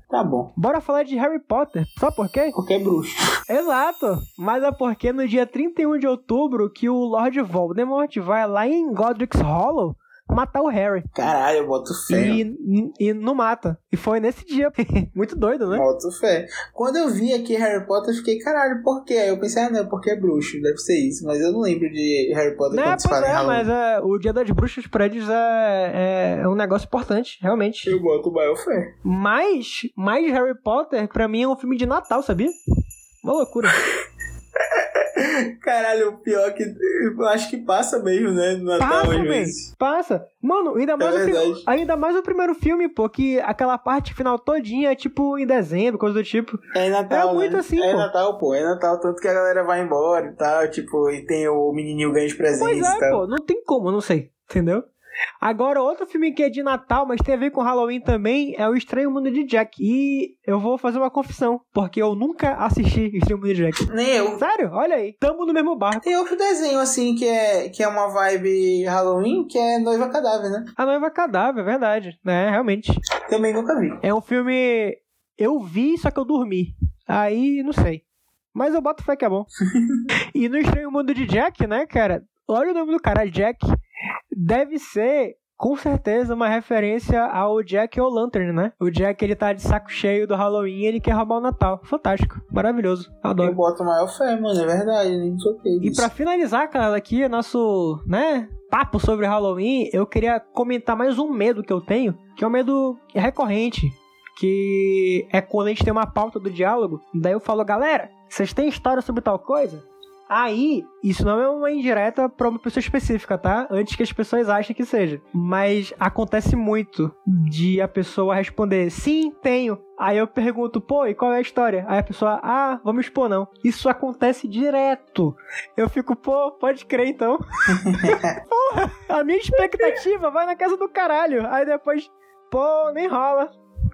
Tá bom. Bora falar de Harry Potter. Sabe por quê? Porque é bruxo. Exato. Mas é porque no dia 31 de outubro que o Lord Voldemort vai lá em Godric's Hollow matar o Harry. Caralho, eu boto fé. E, e não mata. E foi nesse dia. Muito doido, né? Boto fé. Quando eu vi aqui Harry Potter, eu fiquei, caralho, por quê? Eu pensei, ah, não, é porque é bruxo, deve ser isso. Mas eu não lembro de Harry Potter Né, quando se fala em é, Halloween. mas é, o Dia das Bruxas prédios é, é, é um negócio importante, realmente. Eu boto maior fé. Mas, mais Harry Potter, pra mim, é um filme de Natal, sabia? Uma loucura. Caralho, o pior é que eu acho que passa mesmo, né? No Natal, Passa, vezes. Passa. Mano, ainda mais, É o, pri- verdade. ainda mais o primeiro filme, pô, que aquela parte final todinha é tipo em dezembro, coisa do tipo. É Natal, É muito né? assim, É pô. Natal, pô. É Natal, tanto que a galera vai embora e tal, tipo, e tem o menininho ganha de presentes Pois e é, tal. pô, não tem como, não sei, entendeu? Agora, outro filme que é de Natal, mas tem a ver com Halloween também, é o Estranho Mundo de Jack. E eu vou fazer uma confissão, porque eu nunca assisti Estranho Mundo de Jack. Nem eu. Sério? Olha aí, tamo no mesmo barco. Tem outro desenho, assim, que é, que é uma vibe Halloween, que é Noiva Cadáver, né? A Noiva Cadáver, é verdade. É, realmente. Também nunca vi. É um filme. Eu vi, só que eu dormi. Aí, não sei. Mas eu boto fé que é bom. e no Estranho Mundo de Jack, né, cara? Olha o nome do cara, Jack. Deve ser, com certeza, uma referência ao Jack O'Lantern, né? O Jack, ele tá de saco cheio do Halloween e ele quer roubar o Natal. Fantástico. Maravilhoso. Eu Adoro. boto maior fé, mano, é verdade, nem toquei E disso. pra finalizar, cara, aqui, nosso, né, papo sobre Halloween, eu queria comentar mais um medo que eu tenho, que é um medo recorrente, que é quando a gente tem uma pauta do diálogo, daí eu falo, galera, vocês têm história sobre tal coisa? Aí, isso não é uma indireta pra uma pessoa específica, tá? Antes que as pessoas achem que seja. Mas acontece muito de a pessoa responder, sim, tenho. Aí eu pergunto, pô, e qual é a história? Aí a pessoa, ah, vamos expor não. Isso acontece direto. Eu fico, pô, pode crer então. Porra, a minha expectativa vai na casa do caralho. Aí depois, pô, nem rola.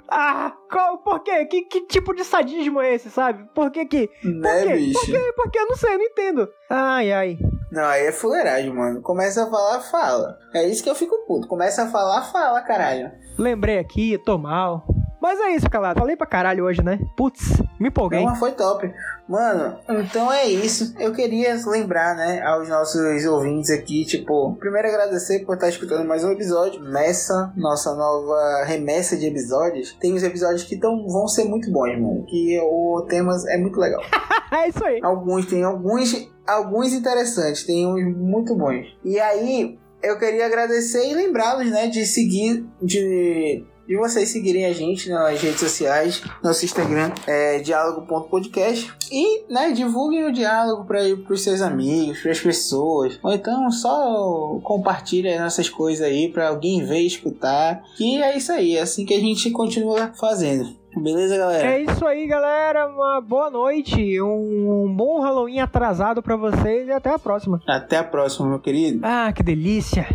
Ah, qual, por quê? Que, que tipo de sadismo é esse, sabe? Por que que... Né, Por quê? bicho? Por quê? Porque eu não sei, eu não entendo. Ai, ai. Não, aí é fuleiragem, mano. Começa a falar, fala. É isso que eu fico puto. Começa a falar, fala, caralho. Lembrei aqui, tô mal. Mas é isso, calado. Falei pra caralho hoje, né? Putz, me empolguei. Não, foi top. Mano, então é isso. Eu queria lembrar, né, aos nossos ouvintes aqui, tipo, primeiro agradecer por estar escutando mais um episódio nessa nossa nova remessa de episódios. Tem os episódios que tão, vão ser muito bons, mano. Que o tema é muito legal. é isso aí. Alguns, tem alguns, alguns interessantes, tem uns muito bons. E aí, eu queria agradecer e lembrá-los, né, de seguir, de, de vocês seguirem a gente nas redes sociais, nosso Instagram é diálogo.podcast e, né, divulguem o diálogo para os seus amigos, para as pessoas, ou então só compartilhem nossas coisas aí para alguém ver e escutar. E é isso aí, é assim que a gente continua fazendo. Beleza, galera? É isso aí, galera. Uma boa noite. Um, bom Halloween atrasado pra vocês e até a próxima. Até a próxima, meu querido. Ah, que delícia.